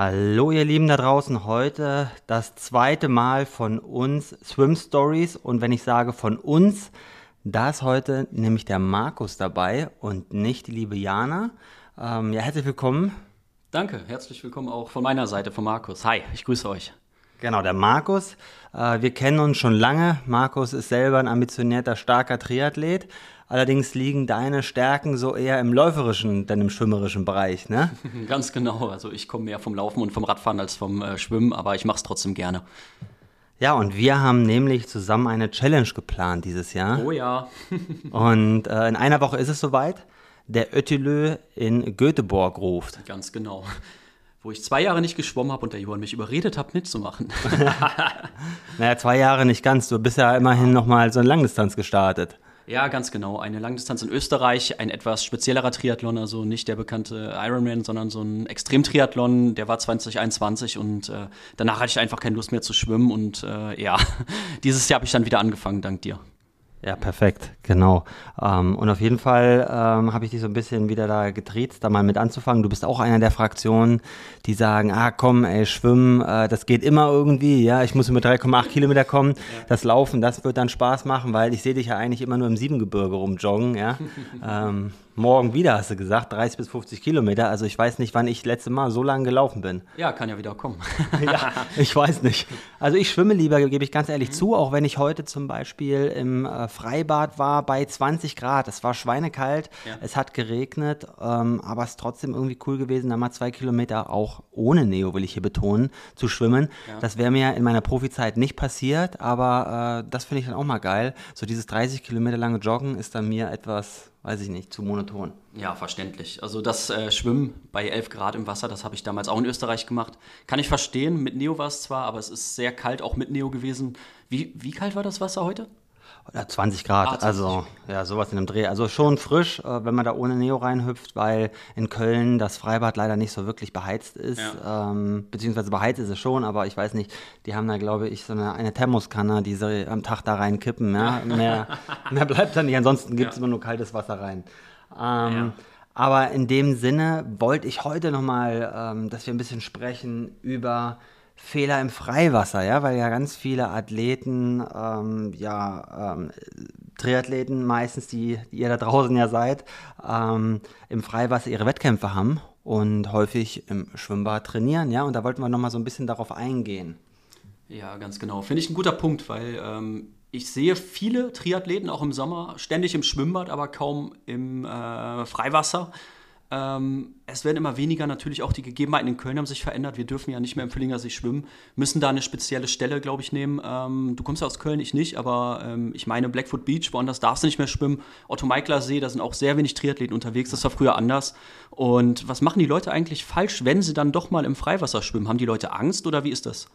Hallo ihr Lieben da draußen, heute das zweite Mal von uns Swim Stories und wenn ich sage von uns, da ist heute nämlich der Markus dabei und nicht die liebe Jana. Ähm, ja, herzlich willkommen. Danke, herzlich willkommen auch von meiner Seite, von Markus. Hi, ich grüße euch. Genau, der Markus. Äh, wir kennen uns schon lange. Markus ist selber ein ambitionierter, starker Triathlet. Allerdings liegen deine Stärken so eher im läuferischen, denn im schwimmerischen Bereich, ne? Ganz genau. Also ich komme mehr vom Laufen und vom Radfahren als vom äh, Schwimmen, aber ich mache es trotzdem gerne. Ja, und wir haben nämlich zusammen eine Challenge geplant dieses Jahr. Oh ja. und äh, in einer Woche ist es soweit. Der Öttilö in Göteborg ruft. Ganz genau. Wo ich zwei Jahre nicht geschwommen habe und der Johann mich überredet hat, mitzumachen. naja, zwei Jahre nicht ganz. Du bist ja immerhin nochmal so eine Langdistanz gestartet. Ja, ganz genau. Eine Langdistanz in Österreich, ein etwas speziellerer Triathlon, also nicht der bekannte Ironman, sondern so ein Extremtriathlon, der war 2021 und äh, danach hatte ich einfach keine Lust mehr zu schwimmen und äh, ja, dieses Jahr habe ich dann wieder angefangen, dank dir. Ja, perfekt, genau. Ähm, und auf jeden Fall ähm, habe ich dich so ein bisschen wieder da getriezt, da mal mit anzufangen. Du bist auch einer der Fraktionen, die sagen, ah komm, ey, schwimmen, äh, das geht immer irgendwie, ja, ich muss mit 3,8 Kilometer kommen. Das Laufen, das wird dann Spaß machen, weil ich sehe dich ja eigentlich immer nur im Siebengebirge rumjoggen, ja. ähm, morgen wieder, hast du gesagt, 30 bis 50 Kilometer. Also ich weiß nicht, wann ich letzte Mal so lange gelaufen bin. Ja, kann ja wieder kommen. ja, ich weiß nicht. Also ich schwimme lieber, gebe ich ganz ehrlich mhm. zu, auch wenn ich heute zum Beispiel im äh, Freibad war bei 20 Grad. Es war schweinekalt, ja. es hat geregnet, ähm, aber es ist trotzdem irgendwie cool gewesen, da mal zwei Kilometer auch ohne Neo, will ich hier betonen, zu schwimmen. Ja. Das wäre mir in meiner Profizeit nicht passiert, aber äh, das finde ich dann auch mal geil. So dieses 30 Kilometer lange Joggen ist dann mir etwas weiß ich nicht, zu monoton. Ja, verständlich. Also das äh, Schwimmen bei 11 Grad im Wasser, das habe ich damals auch in Österreich gemacht. Kann ich verstehen, mit Neo war es zwar, aber es ist sehr kalt, auch mit Neo gewesen. Wie, wie kalt war das Wasser heute? Ja, 20 Grad, ah, 20. also ja, sowas in dem Dreh. Also schon frisch, äh, wenn man da ohne Neo reinhüpft, weil in Köln das Freibad leider nicht so wirklich beheizt ist. Ja. Ähm, beziehungsweise beheizt ist es schon, aber ich weiß nicht, die haben da, glaube ich, so eine, eine Thermoskanne, die sie am Tag da reinkippen. Ja? mehr, mehr bleibt da nicht, ansonsten gibt es immer nur kaltes Wasser rein. Ähm, aber in dem Sinne wollte ich heute nochmal, ähm, dass wir ein bisschen sprechen über Fehler im Freiwasser, ja, weil ja ganz viele Athleten, ähm, ja, ähm, Triathleten meistens, die, die, ihr da draußen ja seid, ähm, im Freiwasser ihre Wettkämpfe haben und häufig im Schwimmbad trainieren, ja, und da wollten wir nochmal so ein bisschen darauf eingehen. Ja, ganz genau. Finde ich ein guter Punkt, weil ähm, ich sehe viele Triathleten auch im Sommer ständig im Schwimmbad, aber kaum im äh, Freiwasser. Ähm, es werden immer weniger, natürlich auch die Gegebenheiten in Köln haben sich verändert. Wir dürfen ja nicht mehr im Füllinger schwimmen, müssen da eine spezielle Stelle, glaube ich, nehmen. Ähm, du kommst ja aus Köln, ich nicht, aber ähm, ich meine Blackfoot Beach, woanders darfst du nicht mehr schwimmen. Otto Meikler See, da sind auch sehr wenig Triathleten unterwegs, das war früher anders. Und was machen die Leute eigentlich falsch, wenn sie dann doch mal im Freiwasser schwimmen? Haben die Leute Angst oder wie ist das?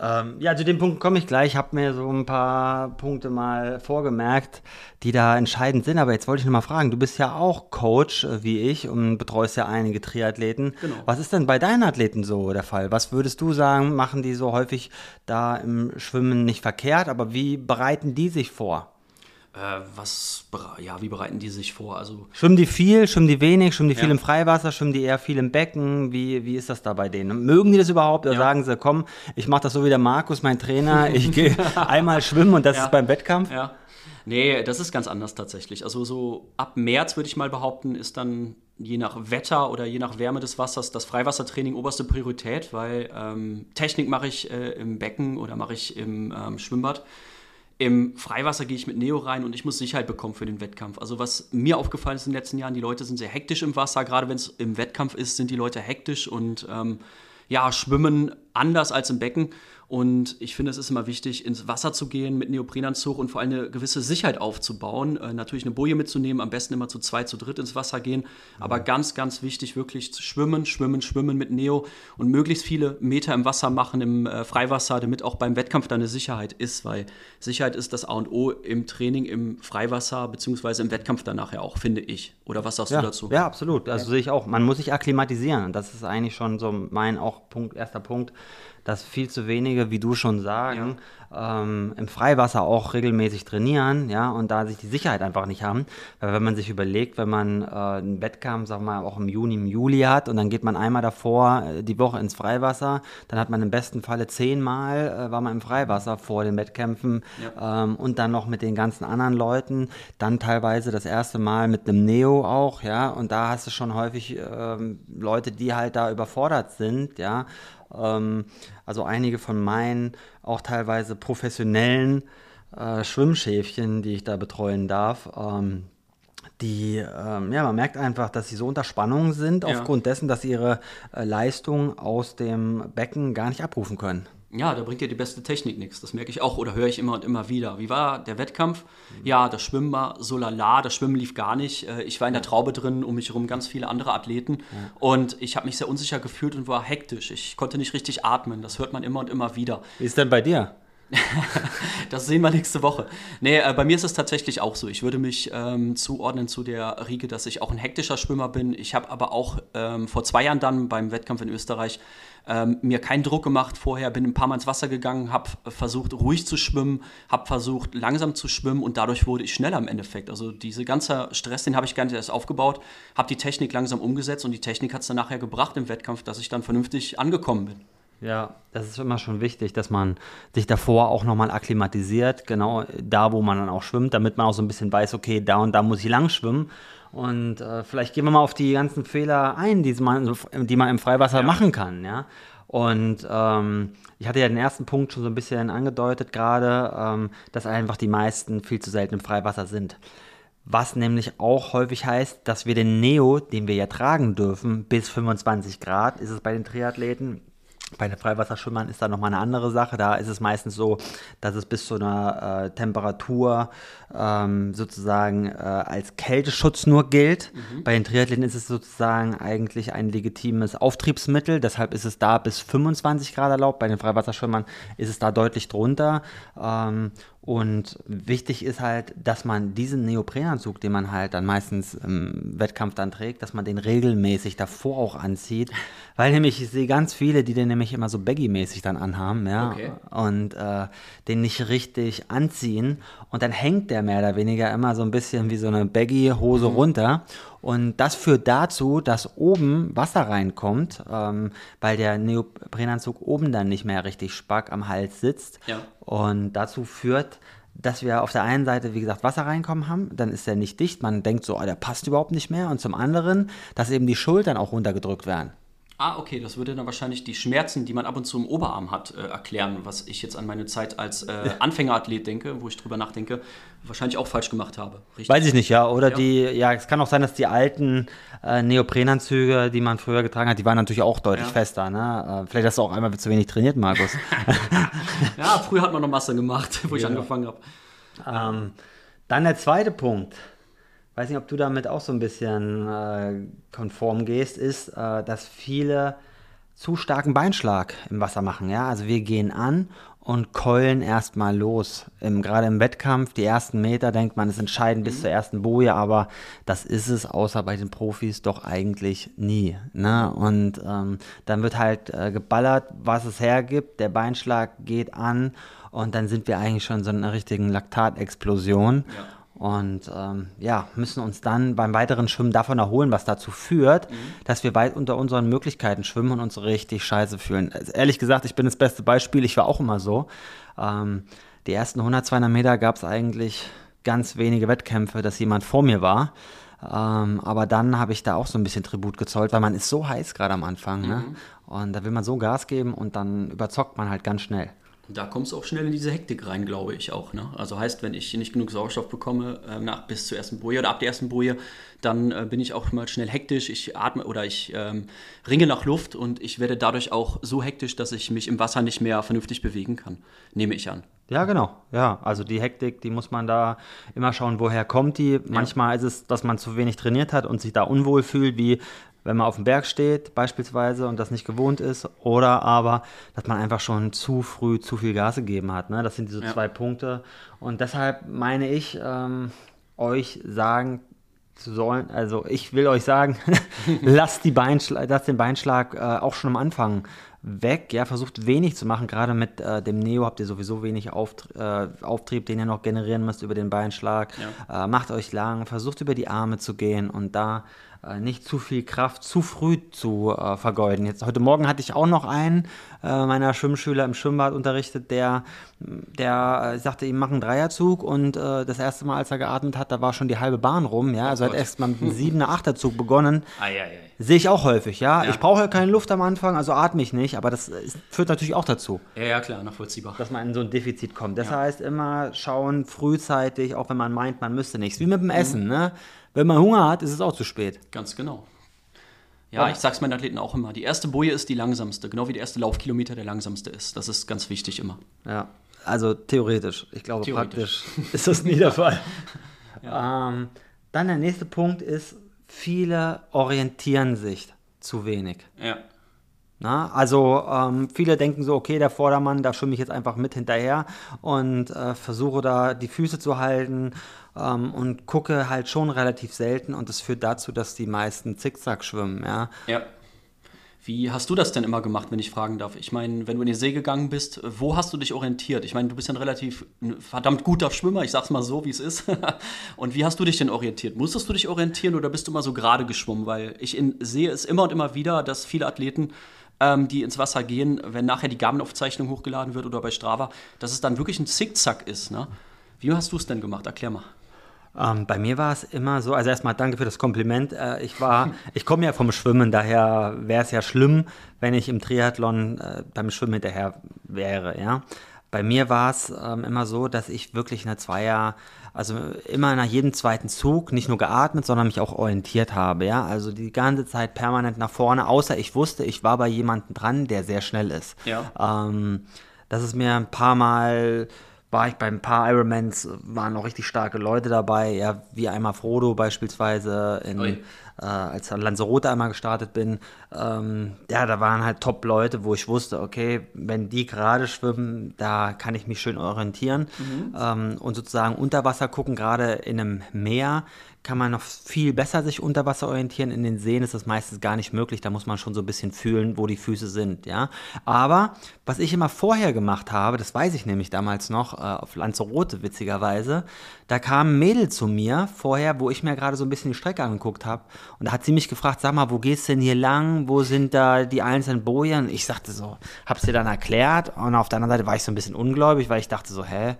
Ähm, ja, zu dem Punkt komme ich gleich. Ich habe mir so ein paar Punkte mal vorgemerkt, die da entscheidend sind. Aber jetzt wollte ich noch mal fragen, du bist ja auch Coach äh, wie ich und betreust ja einige Triathleten. Genau. Was ist denn bei deinen Athleten so der Fall? Was würdest du sagen, machen die so häufig da im Schwimmen nicht verkehrt? Aber wie bereiten die sich vor? Äh, was, ja, wie bereiten die sich vor? Also schwimmen die viel, schwimmen die wenig, schwimmen die viel im Freiwasser, schwimmen die eher viel im Becken? Wie, wie ist das da bei denen? Mögen die das überhaupt? Oder ja. sagen sie, komm, ich mache das so wie der Markus, mein Trainer, ich gehe einmal schwimmen und das ja. ist beim Wettkampf? Ja. Nee, das ist ganz anders tatsächlich. Also so ab März würde ich mal behaupten, ist dann je nach Wetter oder je nach Wärme des Wassers das Freiwassertraining oberste Priorität, weil ähm, Technik mache ich äh, im Becken oder mache ich im ähm, Schwimmbad. Im Freiwasser gehe ich mit Neo rein und ich muss Sicherheit bekommen für den Wettkampf. Also was mir aufgefallen ist in den letzten Jahren, die Leute sind sehr hektisch im Wasser. Gerade wenn es im Wettkampf ist, sind die Leute hektisch und ähm, ja, schwimmen anders als im Becken. Und ich finde, es ist immer wichtig, ins Wasser zu gehen mit Neoprenanzug und vor allem eine gewisse Sicherheit aufzubauen. Äh, natürlich eine Boje mitzunehmen, am besten immer zu zwei, zu dritt ins Wasser gehen. Aber ganz, ganz wichtig, wirklich zu schwimmen, schwimmen, schwimmen mit Neo und möglichst viele Meter im Wasser machen, im äh, Freiwasser, damit auch beim Wettkampf dann eine Sicherheit ist, weil Sicherheit ist das A und O im Training, im Freiwasser, beziehungsweise im Wettkampf danach ja auch, finde ich. Oder was sagst ja, du dazu? Ja, absolut. Also ja. sehe ich auch. Man muss sich akklimatisieren. Das ist eigentlich schon so mein auch Punkt, erster Punkt dass viel zu wenige, wie du schon sagen, ähm, im Freiwasser auch regelmäßig trainieren, ja, und da sich die Sicherheit einfach nicht haben. Weil wenn man sich überlegt, wenn man äh, einen Wettkampf, sagen wir mal, auch im Juni, im Juli hat und dann geht man einmal davor äh, die Woche ins Freiwasser, dann hat man im besten Falle zehnmal äh, war man im Freiwasser vor den Wettkämpfen ja. ähm, und dann noch mit den ganzen anderen Leuten, dann teilweise das erste Mal mit einem Neo auch, ja, und da hast du schon häufig ähm, Leute, die halt da überfordert sind, ja, ähm, also einige von meinen auch teilweise professionellen äh, Schwimmschäfchen, die ich da betreuen darf, ähm, die, ähm, ja, man merkt einfach, dass sie so unter Spannung sind, ja. aufgrund dessen, dass sie ihre äh, Leistung aus dem Becken gar nicht abrufen können ja, da bringt dir die beste Technik nichts. Das merke ich auch oder höre ich immer und immer wieder. Wie war der Wettkampf? Mhm. Ja, das Schwimmen war so lala, das Schwimmen lief gar nicht. Äh, ich war in der Traube drin, um mich herum ganz viele andere Athleten. Ja. Und ich habe mich sehr unsicher gefühlt und war hektisch. Ich konnte nicht richtig atmen. Das hört man immer und immer wieder. Wie ist denn bei dir? das sehen wir nächste Woche. Nee, äh, bei mir ist es tatsächlich auch so. Ich würde mich ähm, zuordnen zu der Riege, dass ich auch ein hektischer Schwimmer bin. Ich habe aber auch ähm, vor zwei Jahren dann beim Wettkampf in Österreich ähm, mir keinen Druck gemacht vorher, bin ein paar Mal ins Wasser gegangen, habe versucht ruhig zu schwimmen, habe versucht langsam zu schwimmen und dadurch wurde ich schneller im Endeffekt. Also diese ganze Stress, den habe ich gar nicht erst aufgebaut, habe die Technik langsam umgesetzt und die Technik hat es dann nachher gebracht im Wettkampf, dass ich dann vernünftig angekommen bin. Ja, das ist immer schon wichtig, dass man sich davor auch nochmal akklimatisiert, genau da, wo man dann auch schwimmt, damit man auch so ein bisschen weiß, okay, da und da muss ich lang schwimmen. Und äh, vielleicht gehen wir mal auf die ganzen Fehler ein, die man, die man im Freiwasser ja. machen kann, ja. Und ähm, ich hatte ja den ersten Punkt schon so ein bisschen angedeutet gerade, ähm, dass einfach die meisten viel zu selten im Freiwasser sind. Was nämlich auch häufig heißt, dass wir den Neo, den wir ja tragen dürfen, bis 25 Grad ist es bei den Triathleten, bei den Freiwasserschwimmern ist da nochmal eine andere Sache. Da ist es meistens so, dass es bis zu einer äh, Temperatur ähm, sozusagen äh, als Kälteschutz nur gilt. Mhm. Bei den Triathleten ist es sozusagen eigentlich ein legitimes Auftriebsmittel. Deshalb ist es da bis 25 Grad erlaubt. Bei den Freiwasserschwimmern ist es da deutlich drunter. Ähm, und wichtig ist halt, dass man diesen Neoprenanzug, den man halt dann meistens im Wettkampf dann trägt, dass man den regelmäßig davor auch anzieht. Weil nämlich, ich sehe ganz viele, die den nämlich immer so baggy-mäßig dann anhaben, ja. Okay. Und äh, den nicht richtig anziehen. Und dann hängt der mehr oder weniger immer so ein bisschen wie so eine Baggy-Hose mhm. runter. Und das führt dazu, dass oben Wasser reinkommt, ähm, weil der Neoprenanzug oben dann nicht mehr richtig spack am Hals sitzt. Ja. Und dazu führt, dass wir auf der einen Seite, wie gesagt, Wasser reinkommen haben, dann ist der nicht dicht, man denkt so, oh, der passt überhaupt nicht mehr. Und zum anderen, dass eben die Schultern auch runtergedrückt werden. Ah, okay, das würde dann wahrscheinlich die Schmerzen, die man ab und zu im Oberarm hat, äh, erklären, was ich jetzt an meine Zeit als äh, Anfängerathlet denke, wo ich drüber nachdenke, wahrscheinlich auch falsch gemacht habe. Richtig? Weiß ich nicht, ja. Oder ja. die, ja, es kann auch sein, dass die alten äh, Neoprenanzüge, die man früher getragen hat, die waren natürlich auch deutlich ja. fester. Ne? Äh, vielleicht hast du auch einmal zu wenig trainiert, Markus. ja, früher hat man noch Masse gemacht, wo ich angefangen habe. Ähm, dann der zweite Punkt weiß nicht, ob du damit auch so ein bisschen äh, konform gehst, ist, äh, dass viele zu starken Beinschlag im Wasser machen. Ja? Also wir gehen an und keulen erstmal los. Im, gerade im Wettkampf, die ersten Meter denkt man, es entscheidend bis mhm. zur ersten Boje, aber das ist es, außer bei den Profis, doch eigentlich nie. Ne? Und ähm, dann wird halt äh, geballert, was es hergibt, der Beinschlag geht an und dann sind wir eigentlich schon so in einer richtigen Laktatexplosion. Ja. Und ähm, ja, müssen uns dann beim weiteren Schwimmen davon erholen, was dazu führt, mhm. dass wir weit unter unseren Möglichkeiten schwimmen und uns richtig scheiße fühlen. Also, ehrlich gesagt, ich bin das beste Beispiel, ich war auch immer so. Ähm, die ersten 100, 200 Meter gab es eigentlich ganz wenige Wettkämpfe, dass jemand vor mir war. Ähm, aber dann habe ich da auch so ein bisschen Tribut gezollt, weil man ist so heiß gerade am Anfang. Ne? Mhm. Ne? Und da will man so Gas geben und dann überzockt man halt ganz schnell. Da kommst du auch schnell in diese Hektik rein, glaube ich auch. Ne? Also heißt, wenn ich nicht genug Sauerstoff bekomme äh, nach, bis zur ersten Boje oder ab der ersten Boje, dann äh, bin ich auch mal schnell hektisch. Ich atme oder ich ähm, ringe nach Luft und ich werde dadurch auch so hektisch, dass ich mich im Wasser nicht mehr vernünftig bewegen kann, nehme ich an. Ja, genau. Ja, also die Hektik, die muss man da immer schauen, woher kommt die. Manchmal ja. ist es, dass man zu wenig trainiert hat und sich da unwohl fühlt, wie wenn man auf dem Berg steht beispielsweise und das nicht gewohnt ist, oder aber, dass man einfach schon zu früh zu viel Gas gegeben hat. Ne? Das sind diese ja. zwei Punkte. Und deshalb meine ich, ähm, euch sagen sollen, also ich will euch sagen, lasst, die lasst den Beinschlag äh, auch schon am Anfang weg. Ja, versucht wenig zu machen. Gerade mit äh, dem Neo habt ihr sowieso wenig Auft äh, Auftrieb, den ihr noch generieren müsst über den Beinschlag. Ja. Äh, macht euch lang, versucht über die Arme zu gehen und da nicht zu viel Kraft zu früh zu äh, vergeuden. Jetzt heute Morgen hatte ich auch noch einen äh, meiner Schwimmschüler im Schwimmbad unterrichtet, der, der äh, sagte, ihm machen einen Dreierzug und äh, das erste Mal, als er geatmet hat, da war schon die halbe Bahn rum. Ja, oh also Gott. hat erst mal mit einem siebener Achterzug begonnen. Sehe ich auch häufig. Ja, ja. ich brauche ja keine Luft am Anfang, also atme ich nicht, aber das ist, führt natürlich auch dazu. Ja, ja, klar, nachvollziehbar. Dass man in so ein Defizit kommt. Das ja. heißt immer schauen frühzeitig, auch wenn man meint, man müsste nichts. Wie mit dem Essen, mhm. ne? Wenn man Hunger hat, ist es auch zu spät. Ganz genau. Ja, ich sag's meinen Athleten auch immer. Die erste Boje ist die langsamste, genau wie der erste Laufkilometer der langsamste ist. Das ist ganz wichtig immer. Ja, also theoretisch. Ich glaube, theoretisch. praktisch ist das nie der Fall. ja. ähm, dann der nächste Punkt ist, viele orientieren sich zu wenig. Ja. Na, also ähm, viele denken so, okay, der Vordermann, da schwimme ich jetzt einfach mit hinterher und äh, versuche da die Füße zu halten ähm, und gucke halt schon relativ selten und das führt dazu, dass die meisten Zickzack schwimmen, ja. Ja. Wie hast du das denn immer gemacht, wenn ich fragen darf? Ich meine, wenn du in die See gegangen bist, wo hast du dich orientiert? Ich meine, du bist ja ein relativ ein verdammt guter Schwimmer, ich sag's mal so, wie es ist. und wie hast du dich denn orientiert? Musstest du dich orientieren oder bist du immer so gerade geschwommen? Weil ich in, sehe es immer und immer wieder, dass viele Athleten ähm, die ins Wasser gehen, wenn nachher die Garmin-Aufzeichnung hochgeladen wird oder bei Strava, dass es dann wirklich ein Zickzack ist. Ne? Wie hast du es denn gemacht? Erklär mal. Ähm, bei mir war es immer so, also erstmal danke für das Kompliment. Äh, ich war, ich komme ja vom Schwimmen, daher wäre es ja schlimm, wenn ich im Triathlon äh, beim Schwimmen hinterher wäre, ja. Bei mir war es ähm, immer so, dass ich wirklich eine Zweier, also immer nach jedem zweiten Zug nicht nur geatmet, sondern mich auch orientiert habe, ja. Also die ganze Zeit permanent nach vorne, außer ich wusste, ich war bei jemandem dran, der sehr schnell ist. Ja. Ähm, das ist mir ein paar Mal war ich bei ein paar Ironmans, waren noch richtig starke Leute dabei, ja, wie einmal Frodo beispielsweise, in, äh, als Lanzarote einmal gestartet bin. Ähm, ja, da waren halt Top-Leute, wo ich wusste, okay, wenn die gerade schwimmen, da kann ich mich schön orientieren mhm. ähm, und sozusagen unter Wasser gucken, gerade in einem Meer kann man noch viel besser sich unter Wasser orientieren. In den Seen ist das meistens gar nicht möglich. Da muss man schon so ein bisschen fühlen, wo die Füße sind, ja. Aber was ich immer vorher gemacht habe, das weiß ich nämlich damals noch, äh, auf Lanzarote witzigerweise, da kam ein Mädel zu mir vorher, wo ich mir gerade so ein bisschen die Strecke angeguckt habe. Und da hat sie mich gefragt, sag mal, wo gehst du denn hier lang? Wo sind da die einzelnen Bojen? Ich sagte so, hab's dir dann erklärt. Und auf der anderen Seite war ich so ein bisschen ungläubig, weil ich dachte so, hä?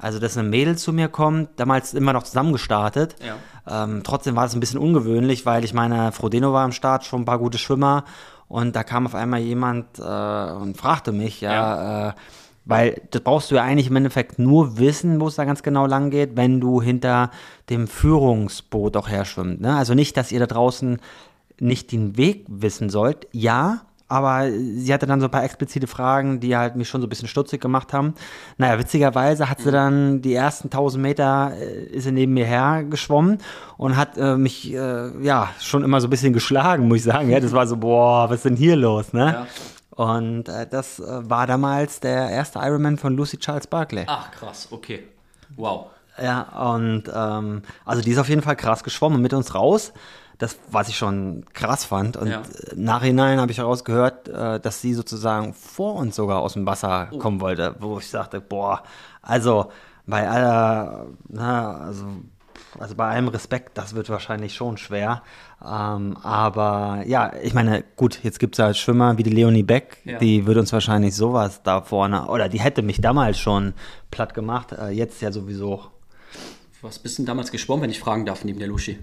Also, dass ein Mädel zu mir kommt, damals immer noch zusammen gestartet. Ja. Ähm, trotzdem war das ein bisschen ungewöhnlich, weil ich meine, Frodeno war am Start, schon ein paar gute Schwimmer. Und da kam auf einmal jemand äh, und fragte mich, ja, ja. Äh, weil das brauchst du ja eigentlich im Endeffekt nur wissen, wo es da ganz genau lang geht, wenn du hinter dem Führungsboot auch her schwimmt. Ne? Also nicht, dass ihr da draußen nicht den Weg wissen sollt. Ja, aber sie hatte dann so ein paar explizite Fragen, die halt mich schon so ein bisschen stutzig gemacht haben. Naja, witzigerweise hat sie mhm. dann die ersten 1000 Meter äh, ist sie neben mir her geschwommen und hat äh, mich äh, ja schon immer so ein bisschen geschlagen, muss ich sagen. Ja, das war so, boah, was ist denn hier los, ne? Ja. Und äh, das äh, war damals der erste Ironman von Lucy Charles Barkley. Ach, krass, okay. Wow. Ja, und ähm, also die ist auf jeden Fall krass geschwommen mit uns raus das, was ich schon krass fand. Und ja. im Nachhinein habe ich herausgehört, äh, dass sie sozusagen vor uns sogar aus dem Wasser oh. kommen wollte, wo ich sagte, boah, also bei aller, na, also, also bei allem Respekt, das wird wahrscheinlich schon schwer. Ähm, aber ja, ich meine, gut, jetzt gibt es halt Schwimmer wie die Leonie Beck, ja. die würde uns wahrscheinlich sowas da vorne, oder die hätte mich damals schon platt gemacht, äh, jetzt ja sowieso. Was bist du denn damals geschwommen, wenn ich fragen darf, neben der Lushi?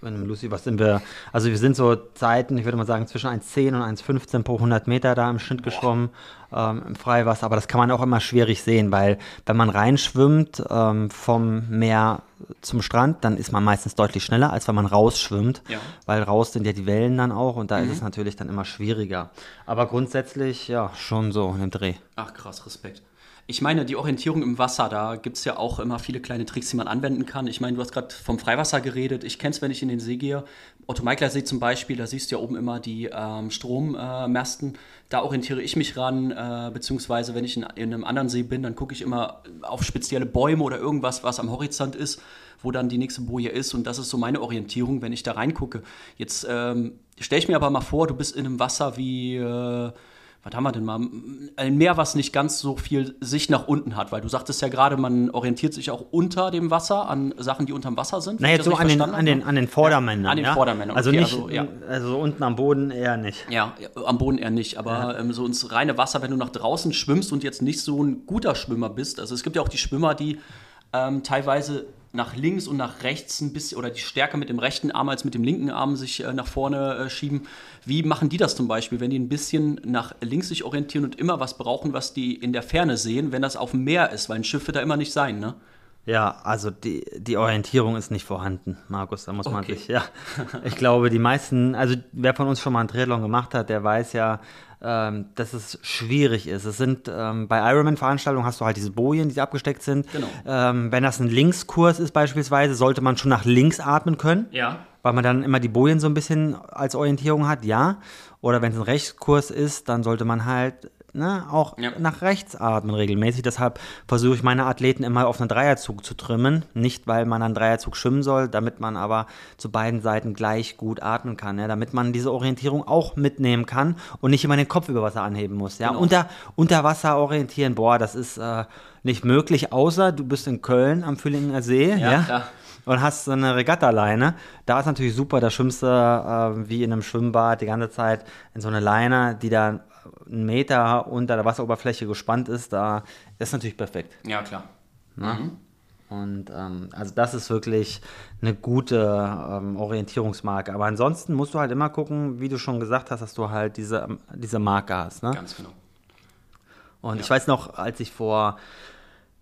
Lucy, was sind wir? Also wir sind so Zeiten, ich würde mal sagen, zwischen 1,10 und 1,15 pro 100 Meter da im Schnitt geschwommen ähm, im Freiwasser. Aber das kann man auch immer schwierig sehen, weil wenn man reinschwimmt ähm, vom Meer zum Strand, dann ist man meistens deutlich schneller, als wenn man rausschwimmt, ja. weil raus sind ja die Wellen dann auch und da mhm. ist es natürlich dann immer schwieriger. Aber grundsätzlich, ja, schon so in dem Dreh. Ach krass, Respekt. Ich meine, die Orientierung im Wasser, da gibt es ja auch immer viele kleine Tricks, die man anwenden kann. Ich meine, du hast gerade vom Freiwasser geredet. Ich kenne es, wenn ich in den See gehe. Otto Meikler See zum Beispiel, da siehst du ja oben immer die ähm, Strommasten. Da orientiere ich mich ran, äh, beziehungsweise wenn ich in, in, einem anderen See bin, dann gucke ich immer auf spezielle Bäume oder irgendwas, was am Horizont ist, wo dann die nächste Boje ist. Und das ist so meine Orientierung, wenn ich da reingucke. Jetzt ähm, stelle ich mir aber mal vor, du bist in einem Wasser wie. Äh, was haben wir denn mal? Ein Meer, was nicht ganz so viel Sicht nach unten hat, weil du sagtest ja gerade, man orientiert sich auch unter dem Wasser an Sachen, die unterm Wasser sind. Na, jetzt so an den, an, den, an den Vordermännern. Ja, an den ja? Vordermännern. Also okay, nicht, also, ja. also unten am Boden eher nicht. Ja, am Boden eher nicht, aber ähm, so ins reine Wasser, wenn du nach draußen schwimmst und jetzt nicht so ein guter Schwimmer bist, also es gibt ja auch die Schwimmer, die ähm, teilweise nach links und nach rechts ein bisschen oder die Stärke mit dem rechten Arm als mit dem linken Arm sich äh, nach vorne äh, schieben. Wie machen die das zum Beispiel, wenn die ein bisschen nach links sich orientieren und immer was brauchen, was die in der Ferne sehen, wenn das auf dem Meer ist, weil ein Schiff wird da immer nicht sein, ne? Ja, also die, die Orientierung ist nicht vorhanden, Markus, da muss okay. man sich, ja. Ich glaube, die meisten, also wer von uns schon mal einen Triathlon gemacht hat, der weiß ja, ähm, dass es schwierig ist. Es sind ähm, bei Ironman-Veranstaltungen hast du halt diese Bojen, die abgesteckt sind. Genau. Ähm, wenn das ein Linkskurs ist beispielsweise, sollte man schon nach links atmen können. Ja. Weil man dann immer die Bojen so ein bisschen als Orientierung hat, ja. Oder wenn es ein Rechtskurs ist, dann sollte man halt ne, auch ja. nach rechts atmen regelmäßig. Deshalb versuche ich meine Athleten immer auf einen Dreierzug zu trimmen. Nicht, weil man einen Dreierzug schwimmen soll, damit man aber zu beiden Seiten gleich gut atmen kann. Ja, damit man diese Orientierung auch mitnehmen kann und nicht immer den Kopf über Wasser anheben muss. Ja, genau. unter, unter Wasser orientieren, boah, das ist äh, nicht möglich, außer du bist in Köln am Füllinger See. Ja, ja? und hast so eine Regatta-Leine. Da ist natürlich super, da schwimmst du äh, wie in einem Schwimmbad die ganze Zeit in so eine Leine, die dann einen Meter unter der Wasseroberfläche gespannt ist, da ist natürlich perfekt. Ja, klar. Mhm. Und ähm, also das ist wirklich eine gute ähm, Orientierungsmarke. Aber ansonsten musst du halt immer gucken, wie du schon gesagt hast, dass du halt diese, diese Marke hast. Ne? Ganz genau. Und ja. ich weiß noch, als ich vor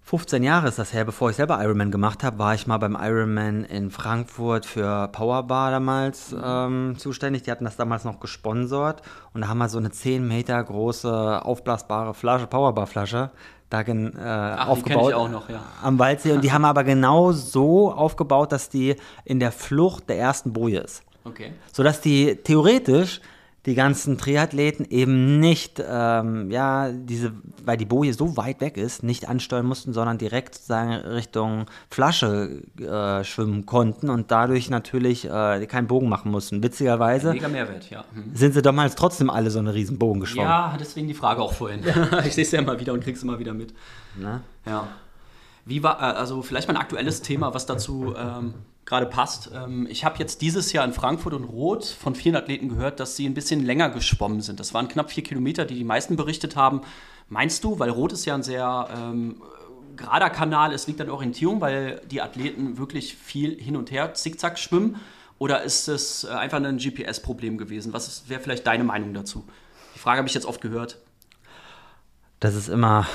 15 Jahre ist das her, bevor ich selber Ironman gemacht habe, war ich mal beim Ironman in Frankfurt für Powerbar damals ähm, zuständig. Die hatten das damals noch gesponsert und da haben wir so eine 10 Meter große aufblasbare Flasche, Powerbar-Flasche, da äh, Ach, aufgebaut. Noch, ja. Am Waldsee. Und die haben aber genau so aufgebaut, dass die in der Flucht der ersten Boje ist. Okay. Sodass die theoretisch die ganzen Triathleten eben nicht, ähm, ja, diese, weil die Boje so weit weg ist, nicht ansteuern mussten, sondern direkt sozusagen Richtung Flasche äh, schwimmen konnten und dadurch natürlich äh, keinen Bogen machen mussten. Witzigerweise Mega Mehrwert, ja. Mhm. sind sie damals trotzdem alle so einen riesen Bogen geschwommen. Ja, deswegen die Frage auch vorhin. ich sehe es ja immer wieder und krieg's immer wieder mit. Na? Ja. Wie war, äh, also vielleicht mal ein aktuelles Thema, was dazu ähm, gerade passt. Ähm, ich habe jetzt dieses Jahr in Frankfurt und Rot von vielen Athleten gehört, dass sie ein bisschen länger geschwommen sind. Das waren knapp vier Kilometer, die die meisten berichtet haben. Meinst du, weil Rot ist ja ein sehr ähm, gerader Kanal, es liegt an Orientierung, weil die Athleten wirklich viel hin und her zickzack schwimmen? Oder ist es äh, einfach ein GPS-Problem gewesen? Was wäre vielleicht deine Meinung dazu? Die Frage habe ich jetzt oft gehört. Das ist immer,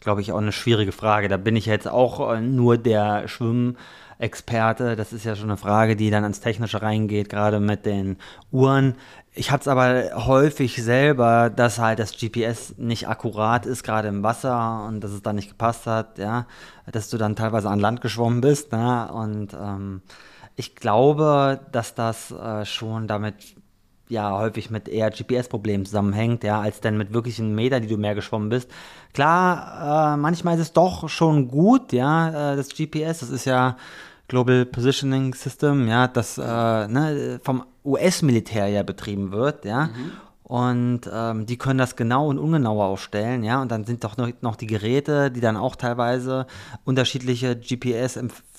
glaube ich, auch eine schwierige Frage. Da bin ich jetzt auch äh, nur der Schwimmen. Experte. Das ist ja schon eine Frage, die dann ans Technische reingeht, gerade mit den Uhren. Ich hatte es aber häufig selber, dass halt das GPS nicht akkurat ist, gerade im Wasser und dass es dann nicht gepasst hat, ja, dass du dann teilweise an Land geschwommen bist. Ne? Und ähm, ich glaube, dass das äh, schon damit ja häufig mit eher GPS-Problemen zusammenhängt, ja, als dann mit wirklichen Meter, die du mehr geschwommen bist. Klar, äh, manchmal ist es doch schon gut, ja, äh, das GPS, das ist ja Global Positioning System, ja, das äh, ne, vom US-Militär ja betrieben wird, ja. Mhm. Und ähm, die können das genau und ungenauer aufstellen, ja. Und dann sind doch noch, noch die Geräte, die dann auch teilweise unterschiedliche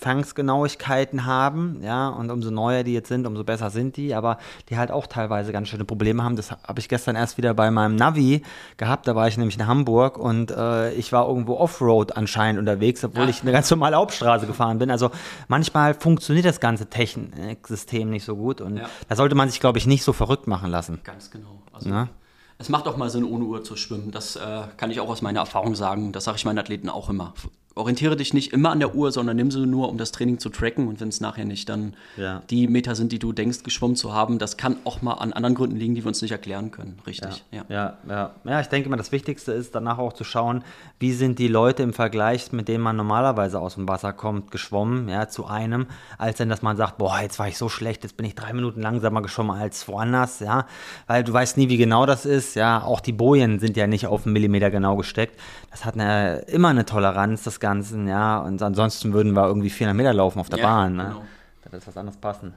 GPS-Empfangsgenauigkeiten haben, ja. Und umso neuer die jetzt sind, umso besser sind die, aber die halt auch teilweise ganz schöne Probleme haben. Das habe ich gestern erst wieder bei meinem Navi gehabt. Da war ich nämlich in Hamburg und äh, ich war irgendwo Offroad anscheinend unterwegs, obwohl ja. ich eine ganz normale Hauptstraße gefahren bin. Also manchmal funktioniert das ganze Techniksystem nicht so gut und ja. da sollte man sich, glaube ich, nicht so verrückt machen lassen. Ganz genau. Also, Na? es macht auch mal Sinn, ohne Uhr zu schwimmen. Das äh, kann ich auch aus meiner Erfahrung sagen. Das sage ich meinen Athleten auch immer. Orientiere dich nicht immer an der Uhr, sondern nimm sie nur, um das Training zu tracken. Und wenn es nachher nicht dann ja. die Meter sind, die du denkst, geschwommen zu haben, das kann auch mal an anderen Gründen liegen, die wir uns nicht erklären können. Richtig. Ja, ja, ja. ja. ich denke mal, das Wichtigste ist danach auch zu schauen, wie sind die Leute im Vergleich, mit denen man normalerweise aus dem Wasser kommt, geschwommen, ja, zu einem, als denn, dass man sagt, boah, jetzt war ich so schlecht, jetzt bin ich drei Minuten langsamer geschwommen als woanders, ja, weil du weißt nie, wie genau das ist, ja, auch die Bojen sind ja nicht auf einen Millimeter genau gesteckt. Das hat eine, immer eine Toleranz, das Ganzen, ja. Und ansonsten würden wir irgendwie 400 Meter laufen auf der ja, Bahn. Ne? Genau. Da wird was anderes passen.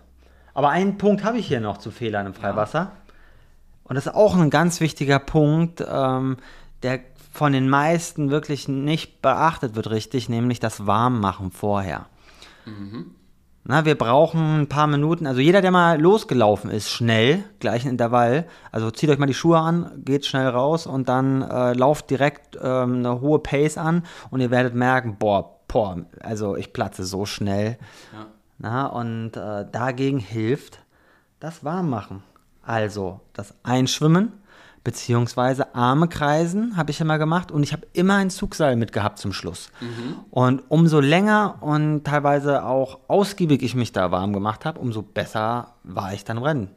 Aber einen Punkt habe ich hier noch zu Fehlern im Freiwasser. Ja. Und das ist auch ein ganz wichtiger Punkt, ähm, der von den meisten wirklich nicht beachtet wird richtig, nämlich das Warmmachen vorher. Mhm. Na, wir brauchen ein paar Minuten. Also jeder, der mal losgelaufen ist, schnell, gleichen Intervall. Also zieht euch mal die Schuhe an, geht schnell raus und dann äh, lauft direkt ähm, eine hohe Pace an und ihr werdet merken, boah, boah, also ich platze so schnell. Ja. Na, und äh, dagegen hilft das Warmmachen. Also das Einschwimmen, beziehungsweise Arme kreisen, habe ich immer gemacht und ich habe immer ein Zugseil mitgehabt zum Schluss. Mhm. Und umso länger und teilweise auch ausgiebig ich mich da warm gemacht habe, umso besser war ich dann im Rennen.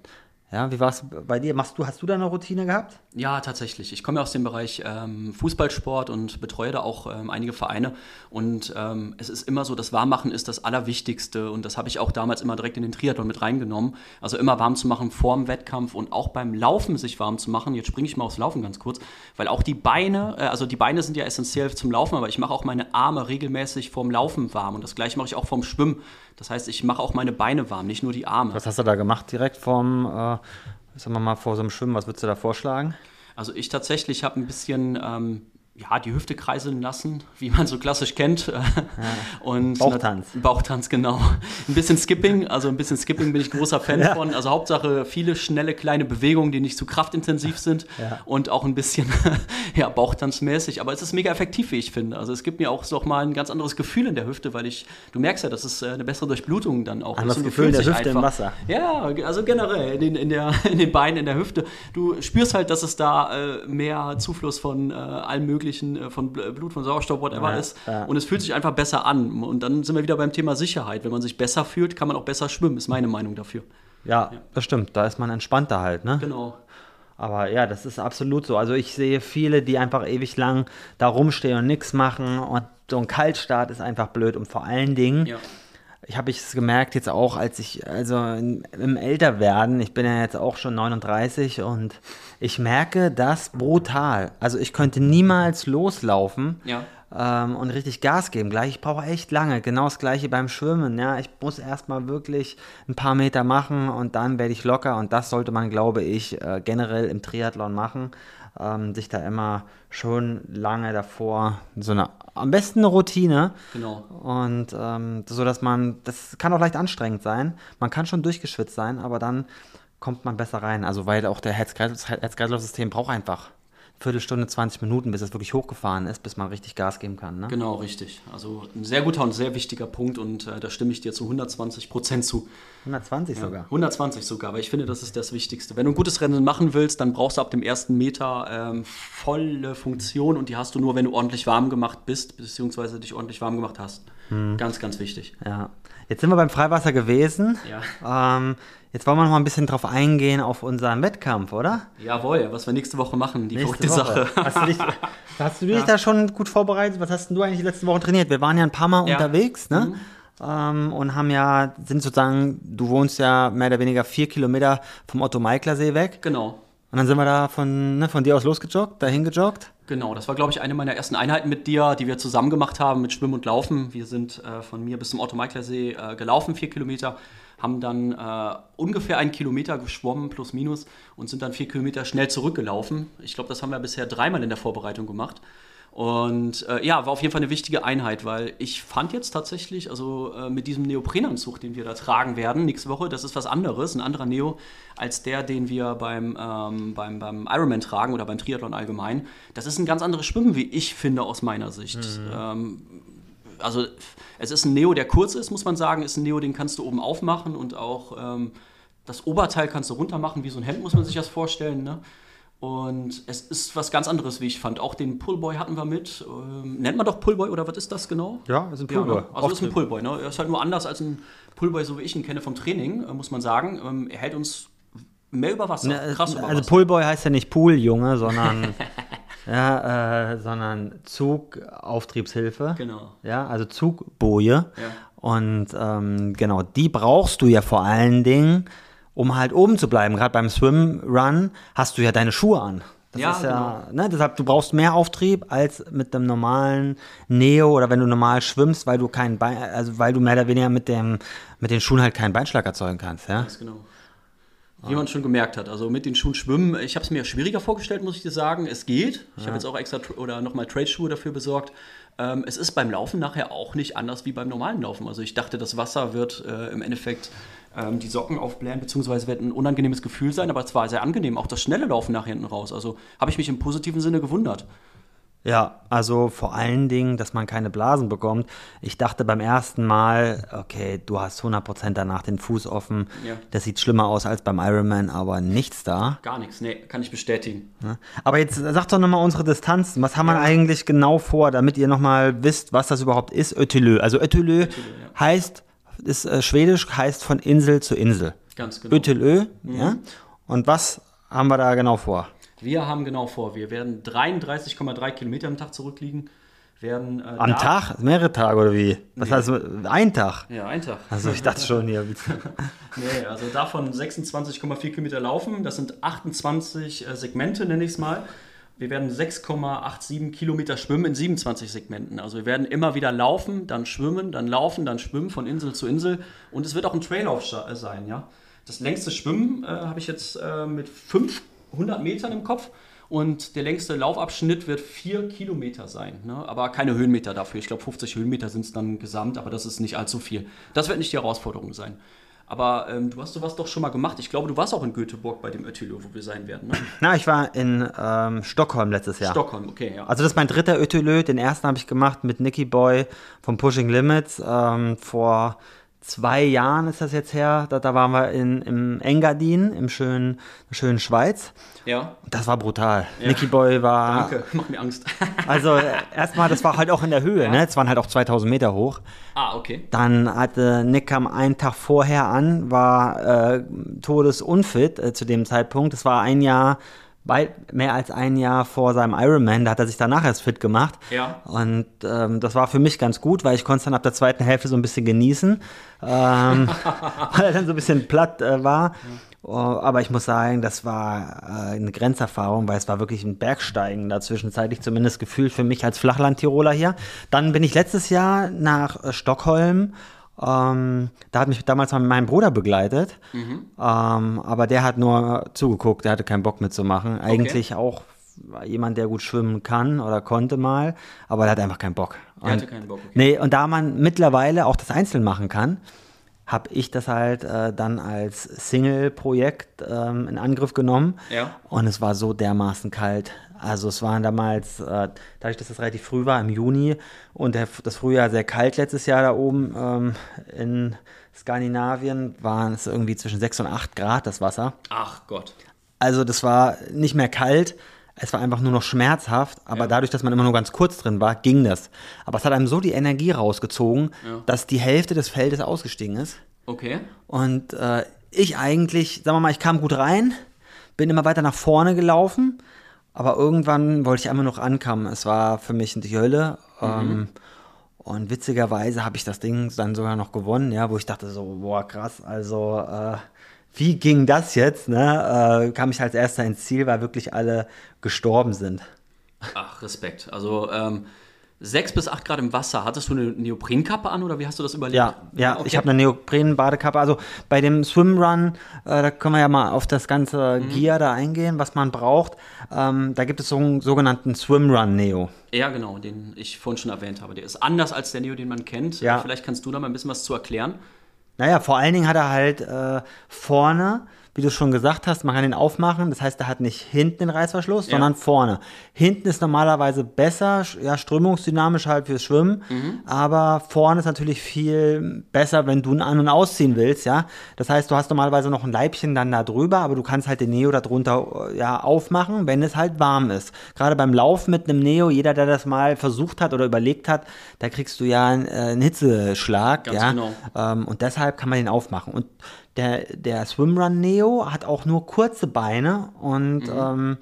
Ja, wie war es bei dir? Machst du, hast du da eine Routine gehabt? Ja, tatsächlich. Ich komme ja aus dem Bereich ähm, Fußballsport und betreue da auch ähm, einige Vereine. Und ähm, es ist immer so, das Warmmachen ist das Allerwichtigste. Und das habe ich auch damals immer direkt in den Triathlon mit reingenommen. Also immer warm zu machen vor dem Wettkampf und auch beim Laufen sich warm zu machen. Jetzt springe ich mal aufs Laufen ganz kurz, weil auch die Beine, äh, also die Beine sind ja essentiell zum Laufen, aber ich mache auch meine Arme regelmäßig vorm Laufen warm. Und das gleiche mache ich auch vorm Schwimmen. Das heißt, ich mache auch meine Beine warm, nicht nur die Arme. Was hast du da gemacht direkt vorm, äh, sagen wir mal, vor so einem Schwimmen? Was würdest du da vorschlagen? Also ich tatsächlich habe ein bisschen ähm, ja, die Hüfte kreiseln lassen, wie man so klassisch kennt. Ja. Und Bauchtanz. Bauchtanz, genau. Ein bisschen Skipping, also ein bisschen Skipping bin ich großer Fan ja. von. Also Hauptsache viele schnelle kleine Bewegungen, die nicht zu kraftintensiv sind ja. und auch ein bisschen ja, Bauchtanzmäßig. Aber es ist mega effektiv, wie ich finde. Also es gibt mir auch so mal ein ganz anderes Gefühl in der Hüfte, weil ich, du merkst ja, dass es äh, eine bessere Durchblutung dann auch Anderes Gefühl in der Hüfte einfach, im Wasser. Ja, also generell in den, in, der, in den Beinen, in der Hüfte. Du spürst halt, dass es da äh, mehr Zufluss von äh, allem möglichen möglichen äh, von Blut, von Sauerstoff, whatever ja, ist. Ja. Und es fühlt sich einfach besser an. Und dann sind wir wieder beim Thema Sicherheit. Wenn man sich besser fühlt, kann man auch besser schwimmen, ist meine Meinung dafür. Ja, ja. das stimmt. Da ist man entspannter halt, ne? Genau. Aber ja, das ist absolut so. Also ich sehe viele, die einfach ewig lang da rumstehen und nichts machen. Und so ein Kaltstart ist einfach blöd. Und vor allen Dingen, ja ich habe es gemerkt jetzt auch, als ich, also im Älterwerden, ich bin ja jetzt auch schon 39 und ich merke das brutal. Also ich könnte niemals loslaufen ja. Ähm, und richtig Gas geben. Gleich, ich brauche echt lange. Genau das gleiche beim Schwimmen. Ja, ich muss erstmal wirklich ein paar Meter machen und dann werde ich locker. Und das sollte man, glaube ich, äh, generell im Triathlon machen ähm, sich da immer schon lange davor so eine, am besten eine Routine. Genau. Und ähm, so, dass man, das kann auch leicht anstrengend sein. Man kann schon durchgeschwitzt sein, aber dann kommt man besser rein. Also, weil auch der Herz-Kreislauf-System braucht einfach Viertelstunde, 20 Minuten, bis es wirklich hochgefahren ist, bis man richtig Gas geben kann. Ne? Genau, richtig. Also ein sehr guter und sehr wichtiger Punkt und äh, da stimme ich dir zu 120 Prozent zu. 120 ja, sogar? 120 sogar, weil ich finde, das ist das Wichtigste. Wenn du ein gutes Rennen machen willst, dann brauchst du ab dem ersten Meter ähm, volle Funktion und die hast du nur, wenn du ordentlich warm gemacht bist, beziehungsweise dich ordentlich warm gemacht hast. Hm. Ganz, ganz wichtig. Ja. Jetzt sind wir beim Freiwasser gewesen. Ja. Ähm, Jetzt wollen wir noch mal ein bisschen drauf eingehen auf unseren Wettkampf, oder? Jawohl, was wir nächste Woche machen, die nächste. Sache. Hast du dich, hast du dich ja. da schon gut vorbereitet? Was hast du eigentlich die letzten Wochen trainiert? Wir waren ja ein paar Mal ja. unterwegs, ne? Mhm. Ähm, und haben ja, sind sozusagen, du wohnst ja mehr oder weniger vier Kilometer vom Otto-Meikler-See weg. Genau. Und dann sind wir da von, ne, von dir aus losgejoggt, dahin gejoggt. Genau, das war, glaube ich, eine meiner ersten Einheiten mit dir, die wir zusammen gemacht haben mit Schwimmen und Laufen. Wir sind äh, von mir bis zum Otto-Meikler-See äh, gelaufen, vier Kilometer haben dann äh, ungefähr einen Kilometer geschwommen, plus minus, und sind dann vier Kilometer schnell zurückgelaufen. Ich glaube, das haben wir bisher dreimal in der Vorbereitung gemacht. Und äh, ja, war auf jeden Fall eine wichtige Einheit, weil ich fand jetzt tatsächlich, also äh, mit diesem Neoprenanzug, den wir da tragen werden nächste Woche, das ist was anderes, ein anderer Neo, als der, den wir beim, ähm, beim, beim Ironman tragen oder beim Triathlon allgemein. Das ist ein ganz anderes Schwimmen, wie ich finde, aus meiner Sicht. Mhm. Ähm, also es ist ein Neo, der kurz ist, muss man sagen, ist ein Neo, den kannst du oben aufmachen und auch ähm, das Oberteil kannst du runter machen, wie so ein Hemd, muss man sich das vorstellen. Ne? Und es ist was ganz anderes, wie ich fand. Auch den Pullboy hatten wir mit. Ähm, nennt man doch Pullboy oder was ist das genau? Ja, ist ein Pullboy. Ja, ne? Also ist ein Pullboy. Ne? Er ist halt nur anders als ein Pullboy, so wie ich ihn kenne vom Training, äh, muss man sagen. Ähm, er hält uns mehr über Wasser. Ne, Krass über also Wasser. Pullboy heißt ja nicht Pooljunge, sondern ja, äh, sondern Zugauftriebshilfe. Genau. Ja, also Zugboje. Ja. Und ähm, genau, die brauchst du ja vor allen Dingen um halt oben zu bleiben. Gerade beim Swim Run hast du ja deine Schuhe an. Das ja, ist ja, genau. ne, deshalb, du brauchst mehr Auftrieb als mit einem normalen Neo oder wenn du normal schwimmst, weil du keinen Bein, also weil du mehr oder weniger mit dem, mit den Schuhen halt keinen Beinschlag erzeugen kannst, ja. Ganz genau. Wie man schon gemerkt hat, also mit den Schuhen schwimmen, ich habe es mir schwieriger vorgestellt, muss ich dir sagen. Es geht. Ich ja. habe jetzt auch extra oder nochmal Trade-Schuhe dafür besorgt. Ähm, es ist beim Laufen nachher auch nicht anders wie beim normalen Laufen. Also ich dachte, das Wasser wird äh, im Endeffekt ähm, die Socken aufblähen, beziehungsweise wird ein unangenehmes Gefühl sein, aber es war sehr angenehm. Auch das schnelle Laufen nach hinten raus. Also habe ich mich im positiven Sinne gewundert. Ja, also vor allen Dingen, dass man keine Blasen bekommt. Ich dachte beim ersten Mal, okay, du hast 100% danach den Fuß offen. Ja. Das sieht schlimmer aus als beim Ironman, aber nichts da. Gar nichts, nee, kann ich bestätigen. Ja. Aber jetzt sag doch nochmal unsere Distanzen. Was haben wir eigentlich genau vor, damit ihr nochmal wisst, was das überhaupt ist? Ötelö. Also Ötelö, Ötelö ja. heißt ist äh, schwedisch, heißt von Insel zu Insel. Ganz genau. Ötelö, mhm. ja. Und was haben wir da genau vor? Wir haben genau vor, wir werden 33,3 Kilometer am Tag zurückliegen. Werden, äh, am Tag? Mehrere Tage oder wie? Was nee. heißt ein Tag? Ja, ein Tag. Also ich dachte schon hier. nee, also davon 26,4 Kilometer laufen. Das sind 28 äh, Segmente, nenne ich es mal. Wir werden 6,87 Kilometer schwimmen in 27 Segmenten. Also wir werden immer wieder laufen, dann schwimmen, dann laufen, dann schwimmen von Insel zu Insel. Und es wird auch ein Trailauf äh, sein. Ja? Das längste Schwimmen äh, habe ich jetzt äh, mit 500 Metern im Kopf. Und der längste Laufabschnitt wird 4 Kilometer sein. Ne? Aber keine Höhenmeter dafür. Ich glaube, 50 Höhenmeter sind es dann gesamt, aber das ist nicht allzu viel. Das wird nicht die Herausforderung sein. Aber ähm, du hast sowas doch schon mal gemacht. Ich glaube, du warst auch in Göteborg bei dem Ötülö, wo wir sein werden. Ne? Na, ich war in ähm, Stockholm letztes Jahr. Stockholm, okay, ja. Also das ist mein dritter Ötülö. Den ersten habe ich gemacht mit Nicky Boy vom Pushing Limits ähm, vor zwei Jahren ist das jetzt her. Da, da waren wir in, im Engadin, im schönen, schönen Schweiz. Ja. Das war brutal. Ja. Nicky Boy war. Danke, macht mir Angst. also, äh, erstmal, das war halt auch in der Höhe, ja. ne? Es waren halt auch 2000 Meter hoch. Ah, okay. Dann hatte Nick kam einen Tag vorher an, war äh, todesunfit äh, zu dem Zeitpunkt. Es war ein Jahr weit mehr als ein Jahr vor seinem Ironman, da hat er sich danach erst fit gemacht. Ja. Und ähm, das war für mich ganz gut, weil ich konnte es dann ab der zweiten Hälfte so ein bisschen genießen, ähm, weil er dann so ein bisschen platt äh, war. Oh, aber ich muss sagen, das war äh, eine Grenzerfahrung, weil es war wirklich ein Bergsteigen da zwischenzeitlich, zumindest gefühlt für mich als Flachland-Tiroler hier. Dann bin ich letztes Jahr nach äh, Stockholm ähm, da hat mich damals mal mein Bruder begleitet, mhm. ähm, aber der hat nur zugeguckt, der hatte keinen Bock mitzumachen. Eigentlich okay. auch jemand, der gut schwimmen kann oder konnte mal, aber der hat einfach keinen Bock. Der hatte keinen Bock. Okay. Nee, und da man mittlerweile auch das einzeln machen kann, habe ich das halt äh, dann als Single-Projekt ähm, in Angriff genommen. Ja. Und es war so dermaßen kalt. Also es waren damals, äh, dadurch, dass es relativ früh war, im Juni und der, das Frühjahr sehr kalt letztes Jahr da oben ähm, in Skandinavien, waren es irgendwie zwischen 6 und 8 Grad das Wasser. Ach Gott. Also das war nicht mehr kalt, es war einfach nur noch schmerzhaft, aber ja. dadurch, dass man immer nur ganz kurz drin war, ging das. Aber es hat einem so die Energie rausgezogen, ja. dass die Hälfte des Feldes ausgestiegen ist. Okay. Und äh, ich eigentlich, sagen wir mal, ich kam gut rein, bin immer weiter nach vorne gelaufen, aber irgendwann wollte ich einmal noch ankommen. Es war für mich die Hölle. Mhm. Ähm, und witzigerweise habe ich das Ding dann sogar noch gewonnen, ja, wo ich dachte so, boah, krass, also äh, wie ging das jetzt? Ne? Äh, kam ich als erster ins Ziel, weil wirklich alle gestorben sind. Ach, Respekt. Also ähm, 6 bis 8 Grad im Wasser. Hattest du eine Neoprenkappe an oder wie hast du das überlebt? Ja, ja okay. ich habe eine Neopren-Badekappe. Also bei dem Swimrun, äh, da können wir ja mal auf das ganze mhm. Gear da eingehen, was man braucht. Ähm, da gibt es so einen sogenannten Swimrun Neo. Ja, genau, den ich vorhin schon erwähnt habe. Der ist anders als der Neo, den man kennt. Ja. Vielleicht kannst du da mal ein bisschen was zu erklären. Naja, vor allen Dingen hat er halt äh, vorne wie du schon gesagt hast, man kann den aufmachen. Das heißt, er hat nicht hinten den Reißverschluss, ja. sondern vorne. Hinten ist normalerweise besser, ja, strömungsdynamisch halt fürs Schwimmen, mhm. aber vorne ist natürlich viel besser, wenn du ihn an- und ausziehen willst, ja. Das heißt, du hast normalerweise noch ein Leibchen dann da drüber, aber du kannst halt den Neo darunter ja, aufmachen, wenn es halt warm ist. Gerade beim Lauf mit einem Neo, jeder, der das mal versucht hat oder überlegt hat, da kriegst du ja einen, äh, einen Hitzeschlag, Ganz ja. Genau. Ähm, und deshalb kann man den aufmachen. Und der, der Swimrun Neo hat auch nur kurze Beine und mhm. ähm,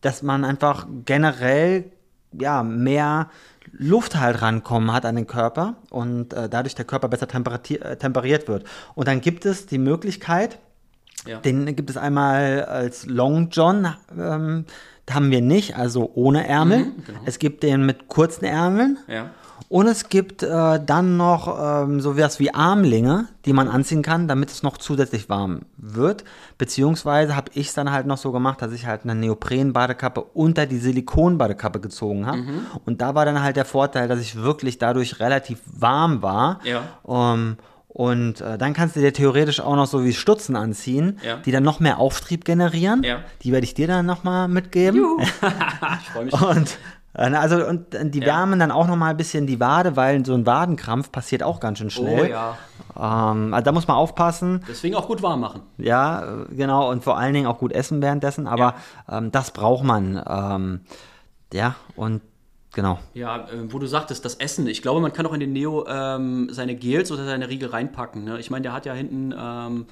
dass man einfach generell ja mehr Luft halt rankommen hat an den Körper und äh, dadurch der Körper besser äh, temperiert wird. Und dann gibt es die Möglichkeit, ja. den gibt es einmal als Long John, ähm, haben wir nicht, also ohne Ärmel. Mhm, genau. Es gibt den mit kurzen Ärmeln. Ja. Und es gibt äh, dann noch ähm, so was wie Armlinge, die man anziehen kann, damit es noch zusätzlich warm wird. Beziehungsweise habe ich es dann halt noch so gemacht, dass ich halt eine Neopren-Badekappe unter die Silikon-Badekappe gezogen habe. Mhm. Und da war dann halt der Vorteil, dass ich wirklich dadurch relativ warm war. Ja. Um, und äh, dann kannst du dir theoretisch auch noch so wie Stutzen anziehen, ja. die dann noch mehr Auftrieb generieren. Ja. Die werde ich dir dann nochmal mitgeben. ich freue mich. Und also und äh, die ja. wärmen dann auch noch mal ein bisschen die Wade, weil so ein Wadenkrampf passiert auch ganz schön schnell. Oh ja. Ähm, also da muss man aufpassen. Deswegen auch gut warm machen. Ja, äh, genau und vor allen Dingen auch gut essen währenddessen. Aber ja. ähm, das braucht man. Ähm, ja und Genau. Ja, äh, wo du sagtest, das Essen. Ich glaube, man kann auch in den Neo ähm, seine Gels oder seine Riegel reinpacken. Ne? Ich meine, der hat ja hinten ähm,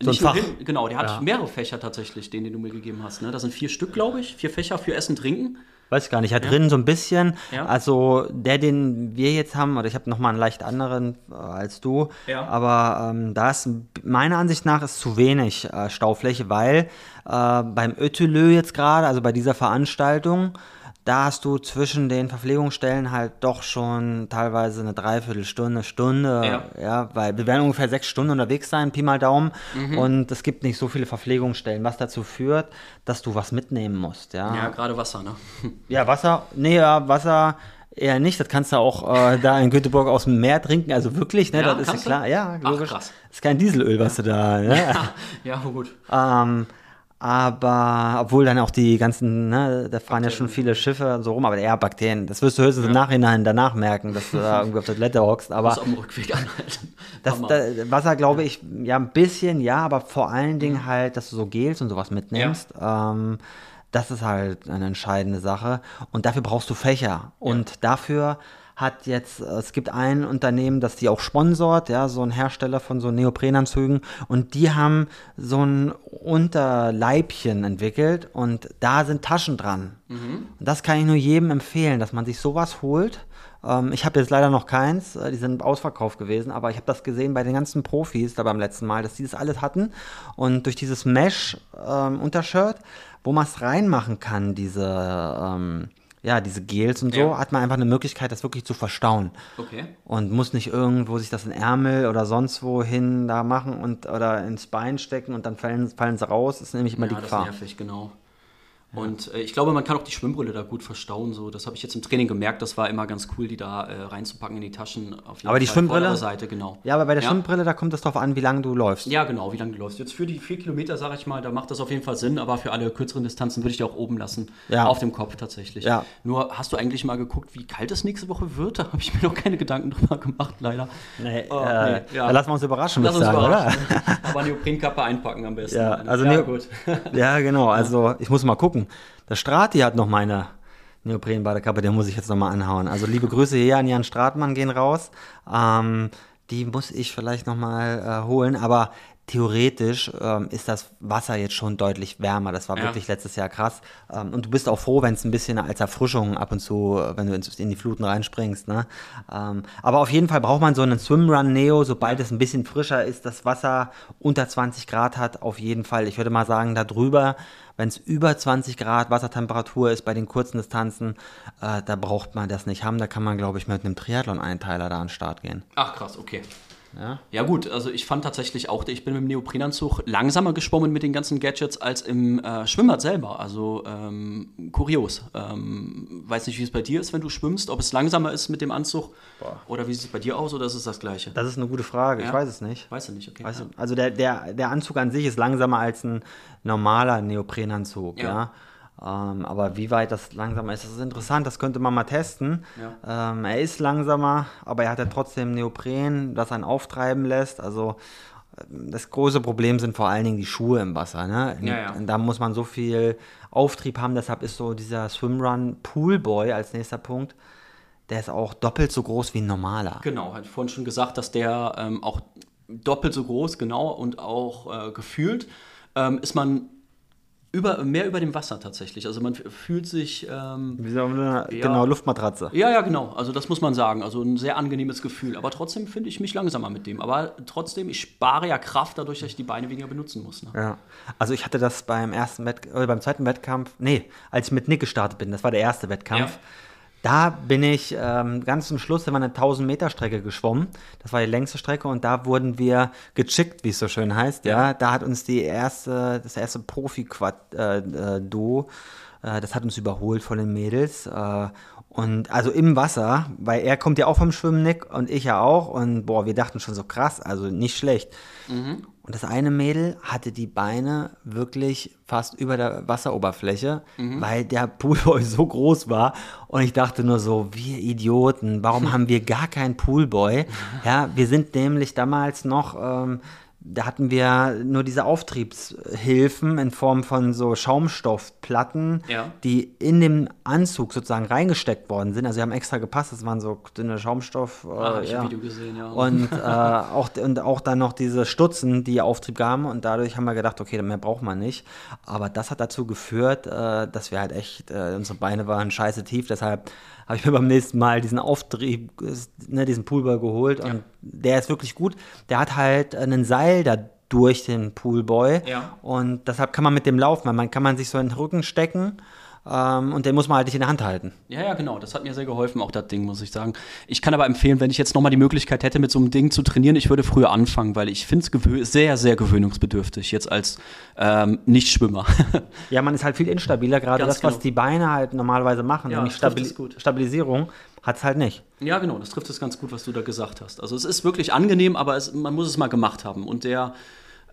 so ein Fach. Hin, genau, der hat ja. mehrere Fächer tatsächlich, den, den du mir gegeben hast. Ne? Da sind vier Stück, glaube ich. Vier Fächer für Essen, Trinken. Weiß ich gar nicht. Hat ja. drin so ein bisschen. Ja. Also der, den wir jetzt haben, oder ich habe nochmal einen leicht anderen äh, als du. Ja. Aber ähm, da ist meiner Ansicht nach ist zu wenig äh, Staufläche, weil äh, beim Ötelö jetzt gerade, also bei dieser Veranstaltung, da hast du zwischen den Verpflegungsstellen halt doch schon teilweise eine Dreiviertelstunde, Stunde, ja, ja weil wir werden ungefähr sechs Stunden unterwegs sein, Pi mal Daumen, mhm. und es gibt nicht so viele Verpflegungsstellen, was dazu führt, dass du was mitnehmen musst, ja. Ja, gerade Wasser, ne? Ja, Wasser, nee, ja, Wasser eher nicht, das kannst du auch äh, da in Göteborg aus dem Meer trinken, also wirklich, ne, ja, das ist ja klar, ja, logisch. Ach, krass. Das ist kein Dieselöl, was ja. du da, ne? Ja, ja gut. Ähm, aber obwohl dann auch die ganzen, ne, da fahren Bakterien. ja schon viele Schiffe so rum, aber eher Bakterien. Das wirst du höchstens ja. im Nachhinein danach merken, dass du da irgendwie auf der Toilette hockst. Aber am Rückweg anhalten. Das, das, Wasser, glaube ich, ja, ein bisschen, ja, aber vor allen Dingen halt, dass du so Gels und sowas mitnimmst. Ja. Ähm, das ist halt eine entscheidende Sache. Und dafür brauchst du Fächer. Und dafür hat jetzt, es gibt ein Unternehmen, das die auch sponsort, ja, so ein Hersteller von so Neoprenanzügen und die haben so ein Unterleibchen entwickelt und da sind Taschen dran. Mhm. Und das kann ich nur jedem empfehlen, dass man sich sowas holt. Ähm, ich habe jetzt leider noch keins, äh, die sind ausverkauft gewesen, aber ich habe das gesehen bei den ganzen Profis da beim letzten Mal, dass die das alles hatten und durch dieses Mesh-Untershirt, ähm, wo man es reinmachen kann, diese ähm, ja, diese Gels und so, ja. hat man einfach eine Möglichkeit, das wirklich zu verstauen. Okay. Und muss nicht irgendwo sich das in Ärmel oder sonst wohin da machen und oder ins Bein stecken und dann fallen, fallen sie raus. Das ist nämlich immer ja, die Gefahr. Das nervig, genau. Und äh, ich glaube, man kann auch die Schwimmbrille da gut verstauen. So. Das habe ich jetzt im Training gemerkt. Das war immer ganz cool, die da äh, reinzupacken in die Taschen. Auf aber die Schwimmbrille? Seite, genau. Ja, aber bei der ja. Schwimmbrille, da kommt es darauf an, wie lange du läufst. Ja, genau, wie lange du läufst. Jetzt für die vier Kilometer, sage ich mal, da macht das auf jeden Fall Sinn. Aber für alle kürzeren Distanzen würde ich die auch oben lassen. Ja. Auf dem Kopf tatsächlich. Ja. Nur, hast du eigentlich mal geguckt, wie kalt es nächste Woche wird? Da habe ich mir noch keine Gedanken drüber gemacht, leider. Nee, oh, äh, nee ja. lassen wir uns überraschen, Lass uns sagen, überraschen. oder? aber Neoprenkappe einpacken am besten. Ja, also ja, gut. ja genau. Also ich muss mal gucken. Der Strati hat noch meine Neoprenbadekappe, den muss ich jetzt nochmal anhauen. Also liebe Grüße hier an Jan Stratmann gehen raus. Ähm, die muss ich vielleicht nochmal äh, holen, aber theoretisch ähm, ist das Wasser jetzt schon deutlich wärmer. Das war ja. wirklich letztes Jahr krass. Ähm, und du bist auch froh, wenn es ein bisschen als Erfrischung ab und zu, wenn du in die Fluten reinspringst. Ne? Ähm, aber auf jeden Fall braucht man so einen Swimrun Neo, sobald es ein bisschen frischer ist, das Wasser unter 20 Grad hat, auf jeden Fall. Ich würde mal sagen, da drüber wenn es über 20 Grad Wassertemperatur ist bei den kurzen Distanzen, äh, da braucht man das nicht haben. Da kann man, glaube ich, mit einem Triathlon-Einteiler da an den Start gehen. Ach krass, okay. Ja? ja gut, also ich fand tatsächlich auch, ich bin mit dem Neoprenanzug langsamer geschwommen mit den ganzen Gadgets als im äh, Schwimmbad selber. Also ähm, kurios. Ähm, weiß nicht, wie es bei dir ist, wenn du schwimmst, ob es langsamer ist mit dem Anzug Boah. oder wie sieht es bei dir aus oder ist es das gleiche? Das ist eine gute Frage, ja? ich weiß es nicht. Weiß du nicht, okay. Weißt du, also der, der, der Anzug an sich ist langsamer als ein normaler Neoprenanzug, ja. Ähm, aber wie weit das langsamer ist, das ist interessant, das könnte man mal testen. Ja. Ähm, er ist langsamer, aber er hat ja trotzdem Neopren, das einen auftreiben lässt. Also ähm, das große Problem sind vor allen Dingen die Schuhe im Wasser. Ne? Ja, ja. Da muss man so viel Auftrieb haben, deshalb ist so dieser Swimrun Poolboy als nächster Punkt. Der ist auch doppelt so groß wie ein normaler. Genau, hatte vorhin schon gesagt, dass der ähm, auch doppelt so groß, genau, und auch äh, gefühlt ähm, ist man über, mehr über dem Wasser tatsächlich. Also man fühlt sich. Ähm, Wie so eine ja, genau, Luftmatratze. Ja, ja, genau. Also das muss man sagen. Also ein sehr angenehmes Gefühl. Aber trotzdem finde ich mich langsamer mit dem. Aber trotzdem, ich spare ja Kraft dadurch, dass ich die Beine weniger benutzen muss. Ne? Ja. Also ich hatte das beim ersten Wett oder beim zweiten Wettkampf, nee, als ich mit Nick gestartet bin, das war der erste Wettkampf. Ja da bin ich ähm, ganz zum Schluss, da war eine 1000 Meter Strecke geschwommen. Das war die längste Strecke und da wurden wir gechickt, wie es so schön heißt. Ja, da hat uns die erste, das erste Profi-Duo, äh, äh, das hat uns überholt von den Mädels. Äh, und also im Wasser, weil er kommt ja auch vom Schwimmen, Nick, und ich ja auch. Und boah, wir dachten schon so krass, also nicht schlecht. Mhm. Und das eine Mädel hatte die Beine wirklich fast über der Wasseroberfläche, mhm. weil der Poolboy so groß war. Und ich dachte nur so, wir Idioten, warum haben wir gar keinen Poolboy? Ja, wir sind nämlich damals noch ähm, da hatten wir nur diese Auftriebshilfen in Form von so Schaumstoffplatten, ja. die in dem Anzug sozusagen reingesteckt worden sind. Also sie haben extra gepasst, das waren so dünne Schaumstoff. Äh, ah, ich ja. Video gesehen, ja. Und, äh, auch, und auch dann noch diese Stutzen, die Auftrieb gaben und dadurch haben wir gedacht, okay, mehr braucht man nicht. Aber das hat dazu geführt, äh, dass wir halt echt, äh, unsere Beine waren scheiße tief, deshalb habe ich mir beim nächsten Mal diesen Auftrieb, ne, diesen Poolball geholt ja. und der ist wirklich gut. Der hat halt einen Seil da durch den Poolboy ja. und deshalb kann man mit dem laufen, weil man kann man sich so in den Rücken stecken ähm, und den muss man halt nicht in der Hand halten. Ja, ja, genau. Das hat mir sehr geholfen, auch das Ding, muss ich sagen. Ich kann aber empfehlen, wenn ich jetzt nochmal die Möglichkeit hätte, mit so einem Ding zu trainieren, ich würde früher anfangen, weil ich finde es sehr, sehr gewöhnungsbedürftig, jetzt als ähm, Nichtschwimmer. ja, man ist halt viel instabiler, gerade das, genau. was die Beine halt normalerweise machen, ja, nämlich Stabil Stabilisierung hat es halt nicht. Ja, genau, das trifft es ganz gut, was du da gesagt hast. Also es ist wirklich angenehm, aber es, man muss es mal gemacht haben. Und der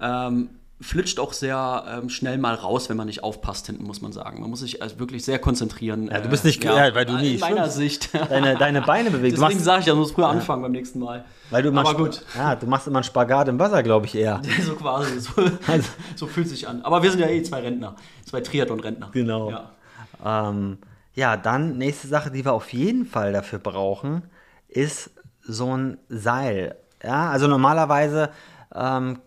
ähm, flitscht auch sehr ähm, schnell mal raus, wenn man nicht aufpasst hinten, muss man sagen. Man muss sich also wirklich sehr konzentrieren. Ja, du bist nicht, äh, ja, weil du nie. In meiner Sicht. Deine, deine Beine bewegen. Deswegen sage ich, ja, du musst früher ja. anfangen beim nächsten Mal. Weil du Aber gut. Ja, du machst immer einen Spagat im Wasser, glaube ich eher. so quasi. So, also. so fühlt sich an. Aber wir sind ja eh zwei Rentner. Zwei Triathlon-Rentner. Genau. Ja. Ähm, ja, dann nächste Sache, die wir auf jeden Fall dafür brauchen, ist so ein Seil. Ja, also normalerweise ähm,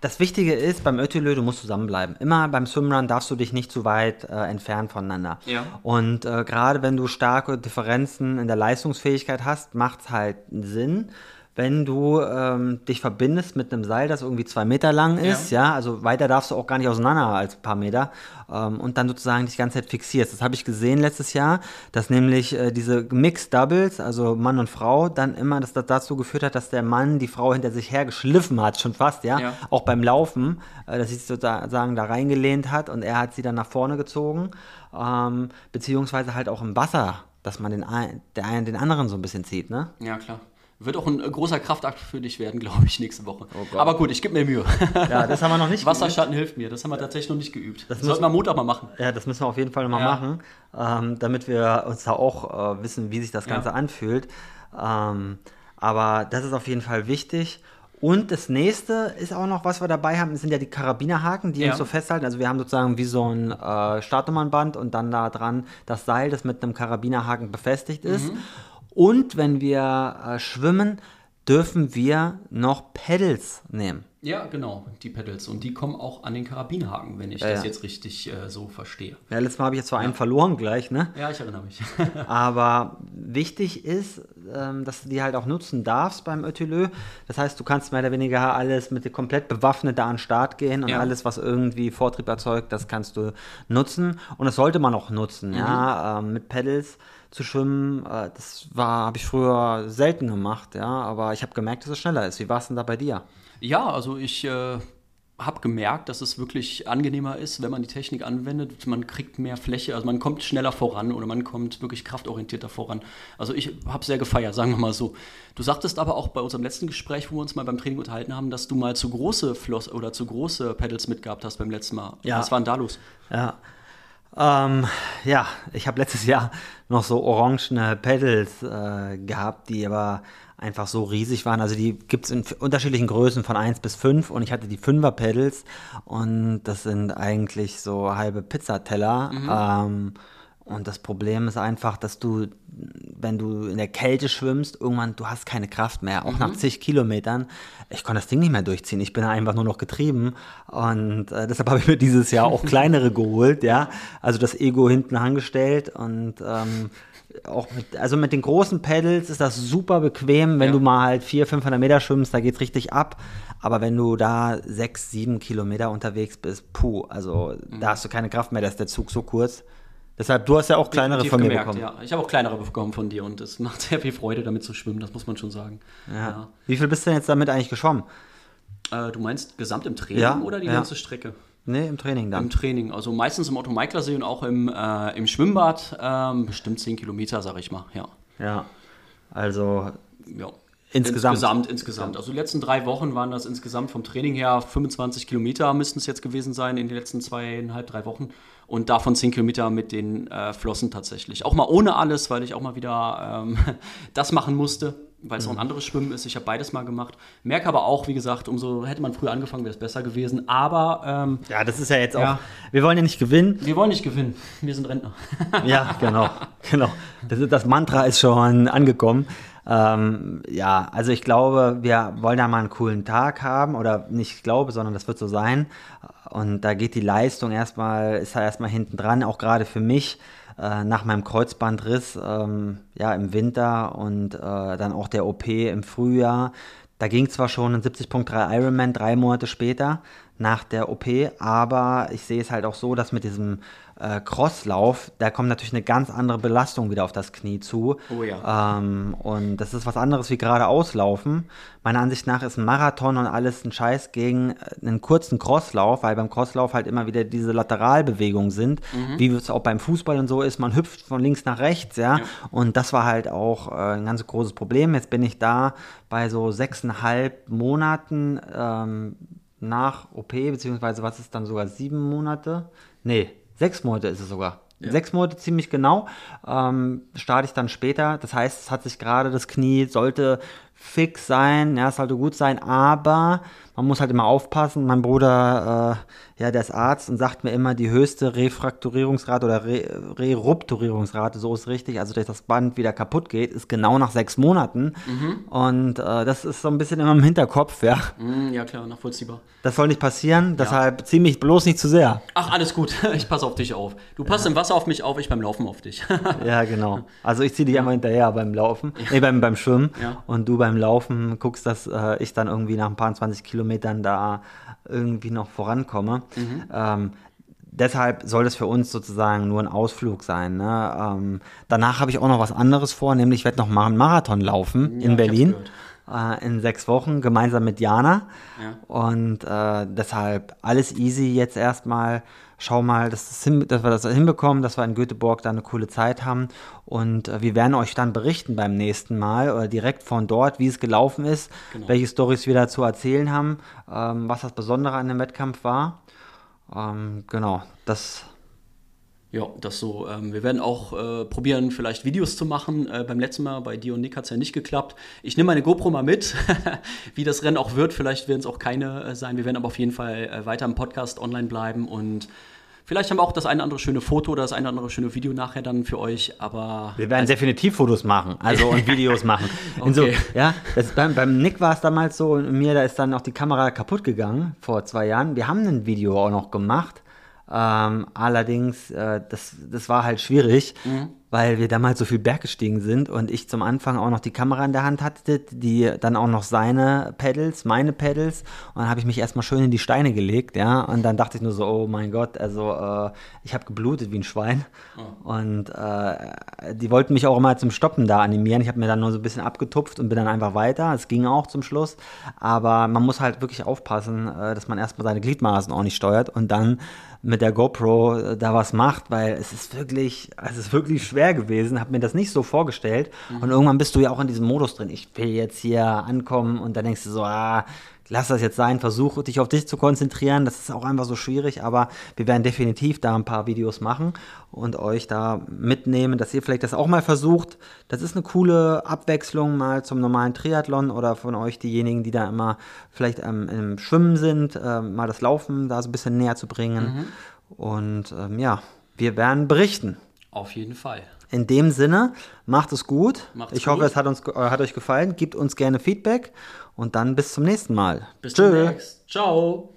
das Wichtige ist beim Ötülö, du musst zusammenbleiben. Immer beim Swimrun darfst du dich nicht zu weit äh, entfernen voneinander. Ja. Und äh, gerade wenn du starke Differenzen in der Leistungsfähigkeit hast, macht es halt Sinn, wenn du ähm, dich verbindest mit einem Seil, das irgendwie zwei Meter lang ist, ja, ja also weiter darfst du auch gar nicht auseinander als ein paar Meter ähm, und dann sozusagen dich die ganze Zeit fixierst. Das habe ich gesehen letztes Jahr, dass nämlich äh, diese Mixed Doubles, also Mann und Frau, dann immer dass das dazu geführt hat, dass der Mann die Frau hinter sich hergeschliffen hat, schon fast, ja, ja. auch beim Laufen, äh, dass sie sich sozusagen da reingelehnt hat und er hat sie dann nach vorne gezogen, ähm, beziehungsweise halt auch im Wasser dass man den, ein, der einen den anderen so ein bisschen zieht, ne? Ja, klar. Wird auch ein großer Kraftakt für dich werden, glaube ich, nächste Woche. Oh Aber gut, ich gebe mir Mühe. Ja, das haben wir noch nicht Wasserschatten hilft mir, das haben wir tatsächlich noch nicht geübt. Das, das sollten wir Montag mal machen. Ja, das müssen wir auf jeden Fall mal ja. machen, ähm, damit wir uns da auch äh, wissen, wie sich das Ganze ja. anfühlt. Ähm, aber das ist auf jeden Fall wichtig. Und das nächste ist auch noch, was wir dabei haben, sind ja die Karabinerhaken, die ja. uns so festhalten. Also wir haben sozusagen wie so ein äh, Startnummernband und dann da dran das Seil, das mit einem Karabinerhaken befestigt ist. Mhm. Und wenn wir äh, schwimmen, dürfen wir noch Pedals nehmen. Ja, genau, die Pedals. Und die kommen auch an den Karabinerhaken, wenn ich ja, das ja. jetzt richtig äh, so verstehe. Ja, letztes Mal habe ich jetzt zwar ja. einen verloren gleich, ne? Ja, ich erinnere mich. Aber wichtig ist, ähm, dass du die halt auch nutzen darfst beim Ötülö. Das heißt, du kannst mehr oder weniger alles mit komplett bewaffnet da an den Start gehen und alles, was irgendwie Vortrieb erzeugt, das kannst du nutzen. Und das sollte man auch nutzen, mhm. ja, ähm, mit Pedals zu schwimmen. Äh, das war, habe ich früher selten gemacht, ja, aber ich habe gemerkt, dass es schneller ist. Wie war es denn da bei dir? Ja, also ich äh, habe gemerkt, dass es wirklich angenehmer ist, wenn man die Technik anwendet. Man kriegt mehr Fläche, also man kommt schneller voran oder man kommt wirklich kraftorientierter voran. Also ich habe sehr gefeiert, sagen wir mal so. Du sagtest aber auch bei unserem letzten Gespräch, wo wir uns mal beim Training unterhalten haben, dass du mal zu große Floss oder zu große Pedals mitgehabt hast beim letzten Mal. Ja. Was war denn da los? Ja. Ähm, ja, ich habe letztes Jahr noch so orangene Pedals äh, gehabt, die aber einfach so riesig waren. Also die gibt es in unterschiedlichen Größen von 1 bis 5 und ich hatte die 5er Pedals und das sind eigentlich so halbe Pizzateller. Mhm. Ähm, und das Problem ist einfach, dass du, wenn du in der Kälte schwimmst, irgendwann, du hast keine Kraft mehr, auch mhm. nach zig Kilometern. Ich konnte das Ding nicht mehr durchziehen. Ich bin einfach nur noch getrieben. Und äh, deshalb habe ich mir dieses Jahr auch kleinere geholt, ja. Also das Ego hinten angestellt und ähm, auch mit, also mit den großen Pedals ist das super bequem, wenn ja. du mal halt 400, 500 Meter schwimmst, da geht es richtig ab. Aber wenn du da 6, 7 Kilometer unterwegs bist, puh, also mhm. da hast du keine Kraft mehr, da ist der Zug so kurz. Deshalb, du hast ja auch kleinere von mir gemerkt, bekommen. Ja, ich habe auch kleinere bekommen von dir und es macht sehr viel Freude, damit zu schwimmen, das muss man schon sagen. Ja. ja. Wie viel bist du denn jetzt damit eigentlich geschwommen? Äh, du meinst gesamt im Training ja, oder die ganze Strecke? Nee, im Training dann. Im Training, also meistens im Otto-Meikler-See und auch im, äh, im Schwimmbad, ähm, bestimmt 10 Kilometer, sag ich mal, ja. Ja, also ja. Insgesamt. Insgesamt, insgesamt. Also die letzten drei Wochen waren das insgesamt vom Training her 25 Kilometer müssten es jetzt gewesen sein in den letzten zweieinhalb, drei Wochen. Und davon 10 Kilometer mit den äh, Flossen tatsächlich. Auch mal ohne alles, weil ich auch mal wieder ähm, das machen musste weil es mhm. auch ein anderes Schwimmen ist. Ich habe beides mal gemacht. Merke aber auch, wie gesagt, umso hätte man früher angefangen, wäre es besser gewesen. Aber ähm, ja, das ist ja jetzt ja. auch. Wir wollen ja nicht gewinnen. Wir wollen nicht gewinnen. Wir sind Rentner. ja, genau, genau. Das, das Mantra ist schon angekommen. Ähm, ja, also ich glaube, wir wollen da mal einen coolen Tag haben oder nicht ich glaube, sondern das wird so sein. Und da geht die Leistung erstmal, ist da erstmal hinten dran, auch gerade für mich äh, nach meinem Kreuzbandriss ähm, ja, im Winter und äh, dann auch der OP im Frühjahr. Da ging zwar schon ein 70.3 Ironman drei Monate später nach der OP, aber ich sehe es halt auch so, dass mit diesem äh, Crosslauf, da kommt natürlich eine ganz andere Belastung wieder auf das Knie zu. Oh ja. Ähm, und das ist was anderes wie gerade auslaufen. Meiner Ansicht nach ist ein Marathon und alles ein Scheiß gegen äh, einen kurzen Crosslauf, weil beim Crosslauf halt immer wieder diese Lateralbewegungen sind, mhm. wie es auch beim Fußball und so ist. Man hüpft von links nach rechts, ja. ja. Und das war halt auch äh, ein ganz großes Problem. Jetzt bin ich da bei so sechseinhalb Monaten ähm, nach OP, beziehungsweise was ist dann sogar sieben Monate? Nee, Sechs Monate ist es sogar. Ja. Sechs Monate ziemlich genau. Ähm, starte ich dann später. Das heißt, es hat sich gerade das Knie, sollte fix sein, ja, es sollte gut sein, aber man muss halt immer aufpassen. Mein Bruder, äh, ja, der ist Arzt und sagt mir immer, die höchste Refrakturierungsrate oder Re Rerupturierungsrate, so ist richtig, also dass das Band wieder kaputt geht, ist genau nach sechs Monaten. Mhm. Und äh, das ist so ein bisschen immer im Hinterkopf, ja. Mhm, ja, klar, nachvollziehbar. Das soll nicht passieren, ja. deshalb zieh mich bloß nicht zu sehr. Ach, alles gut, ich passe auf dich auf. Du passt ja. im Wasser auf mich auf, ich beim Laufen auf dich. ja, genau. Also ich ziehe dich ja. einmal hinterher beim Laufen, ja. nee, beim, beim Schwimmen. Und du beim Laufen guckst, dass äh, ich dann irgendwie nach ein paar 20 Kilometern Kilometern da irgendwie noch vorankomme. Mhm. Ähm, deshalb soll es für uns sozusagen nur ein Ausflug sein. Ne? Ähm, danach habe ich auch noch was anderes vor, nämlich ich werde noch mal einen Marathon laufen ja, in Berlin äh, in sechs Wochen gemeinsam mit Jana. Ja. Und äh, deshalb alles easy jetzt erstmal schau mal, dass, das hin, dass, wir das hinbekommen, dass wir in Göteborg da eine coole Zeit haben. Und äh, wir werden euch dann berichten beim nächsten Mal oder direkt von dort, wie es gelaufen ist, genau. welche Stories wir dazu erzählen haben, ähm, was das Besondere an dem Wettkampf war. Ähm, genau, das ja, das so. Ähm, wir werden auch äh, probieren, vielleicht Videos zu machen. Äh, beim letzten Mal bei dir und Nick hat es ja nicht geklappt. Ich nehme meine GoPro mal mit, wie das Rennen auch wird. Vielleicht werden es auch keine äh, sein. Wir werden aber auf jeden Fall äh, weiter im Podcast online bleiben und Vielleicht haben wir auch das eine oder andere schöne Foto oder das eine oder andere schöne Video nachher dann für euch, aber. Wir werden also definitiv Fotos machen, also und Videos machen. okay. So, ja, beim, beim Nick war es damals so und mir, da ist dann auch die Kamera kaputt gegangen vor zwei Jahren. Wir haben ein Video auch noch gemacht. Ähm, allerdings, äh, das, das war halt schwierig. Mhm. Weil wir damals so viel Berg gestiegen sind und ich zum Anfang auch noch die Kamera in der Hand hatte, die dann auch noch seine Pedals, meine Pedals. Und dann habe ich mich erstmal schön in die Steine gelegt, ja, und dann dachte ich nur so, oh mein Gott, also äh, ich habe geblutet wie ein Schwein. Oh. und äh, die wollten mich auch immer zum Stoppen da animieren, ich habe mir dann nur so ein bisschen abgetupft und bin dann einfach weiter, es ging auch zum Schluss, aber man muss halt wirklich aufpassen, äh, dass man erstmal seine Gliedmaßen auch nicht steuert. Und dann mit der GoPro äh, da was macht, weil es ist wirklich, es ist wirklich schwer gewesen, habe mir das nicht so vorgestellt mhm. und irgendwann bist du ja auch in diesem Modus drin, ich will jetzt hier ankommen und dann denkst du so, ah, lass das jetzt sein, versuche dich auf dich zu konzentrieren. Das ist auch einfach so schwierig, aber wir werden definitiv da ein paar Videos machen und euch da mitnehmen, dass ihr vielleicht das auch mal versucht. Das ist eine coole Abwechslung mal zum normalen Triathlon oder von euch diejenigen, die da immer vielleicht ähm, im Schwimmen sind, äh, mal das Laufen da so ein bisschen näher zu bringen. Mhm. Und ähm, ja, wir werden berichten. Auf jeden Fall. In dem Sinne, macht es gut. Macht's ich hoffe, es hat, uns, äh, hat euch gefallen. Gebt uns gerne Feedback und dann bis zum nächsten Mal. Bis Tschö. Ciao.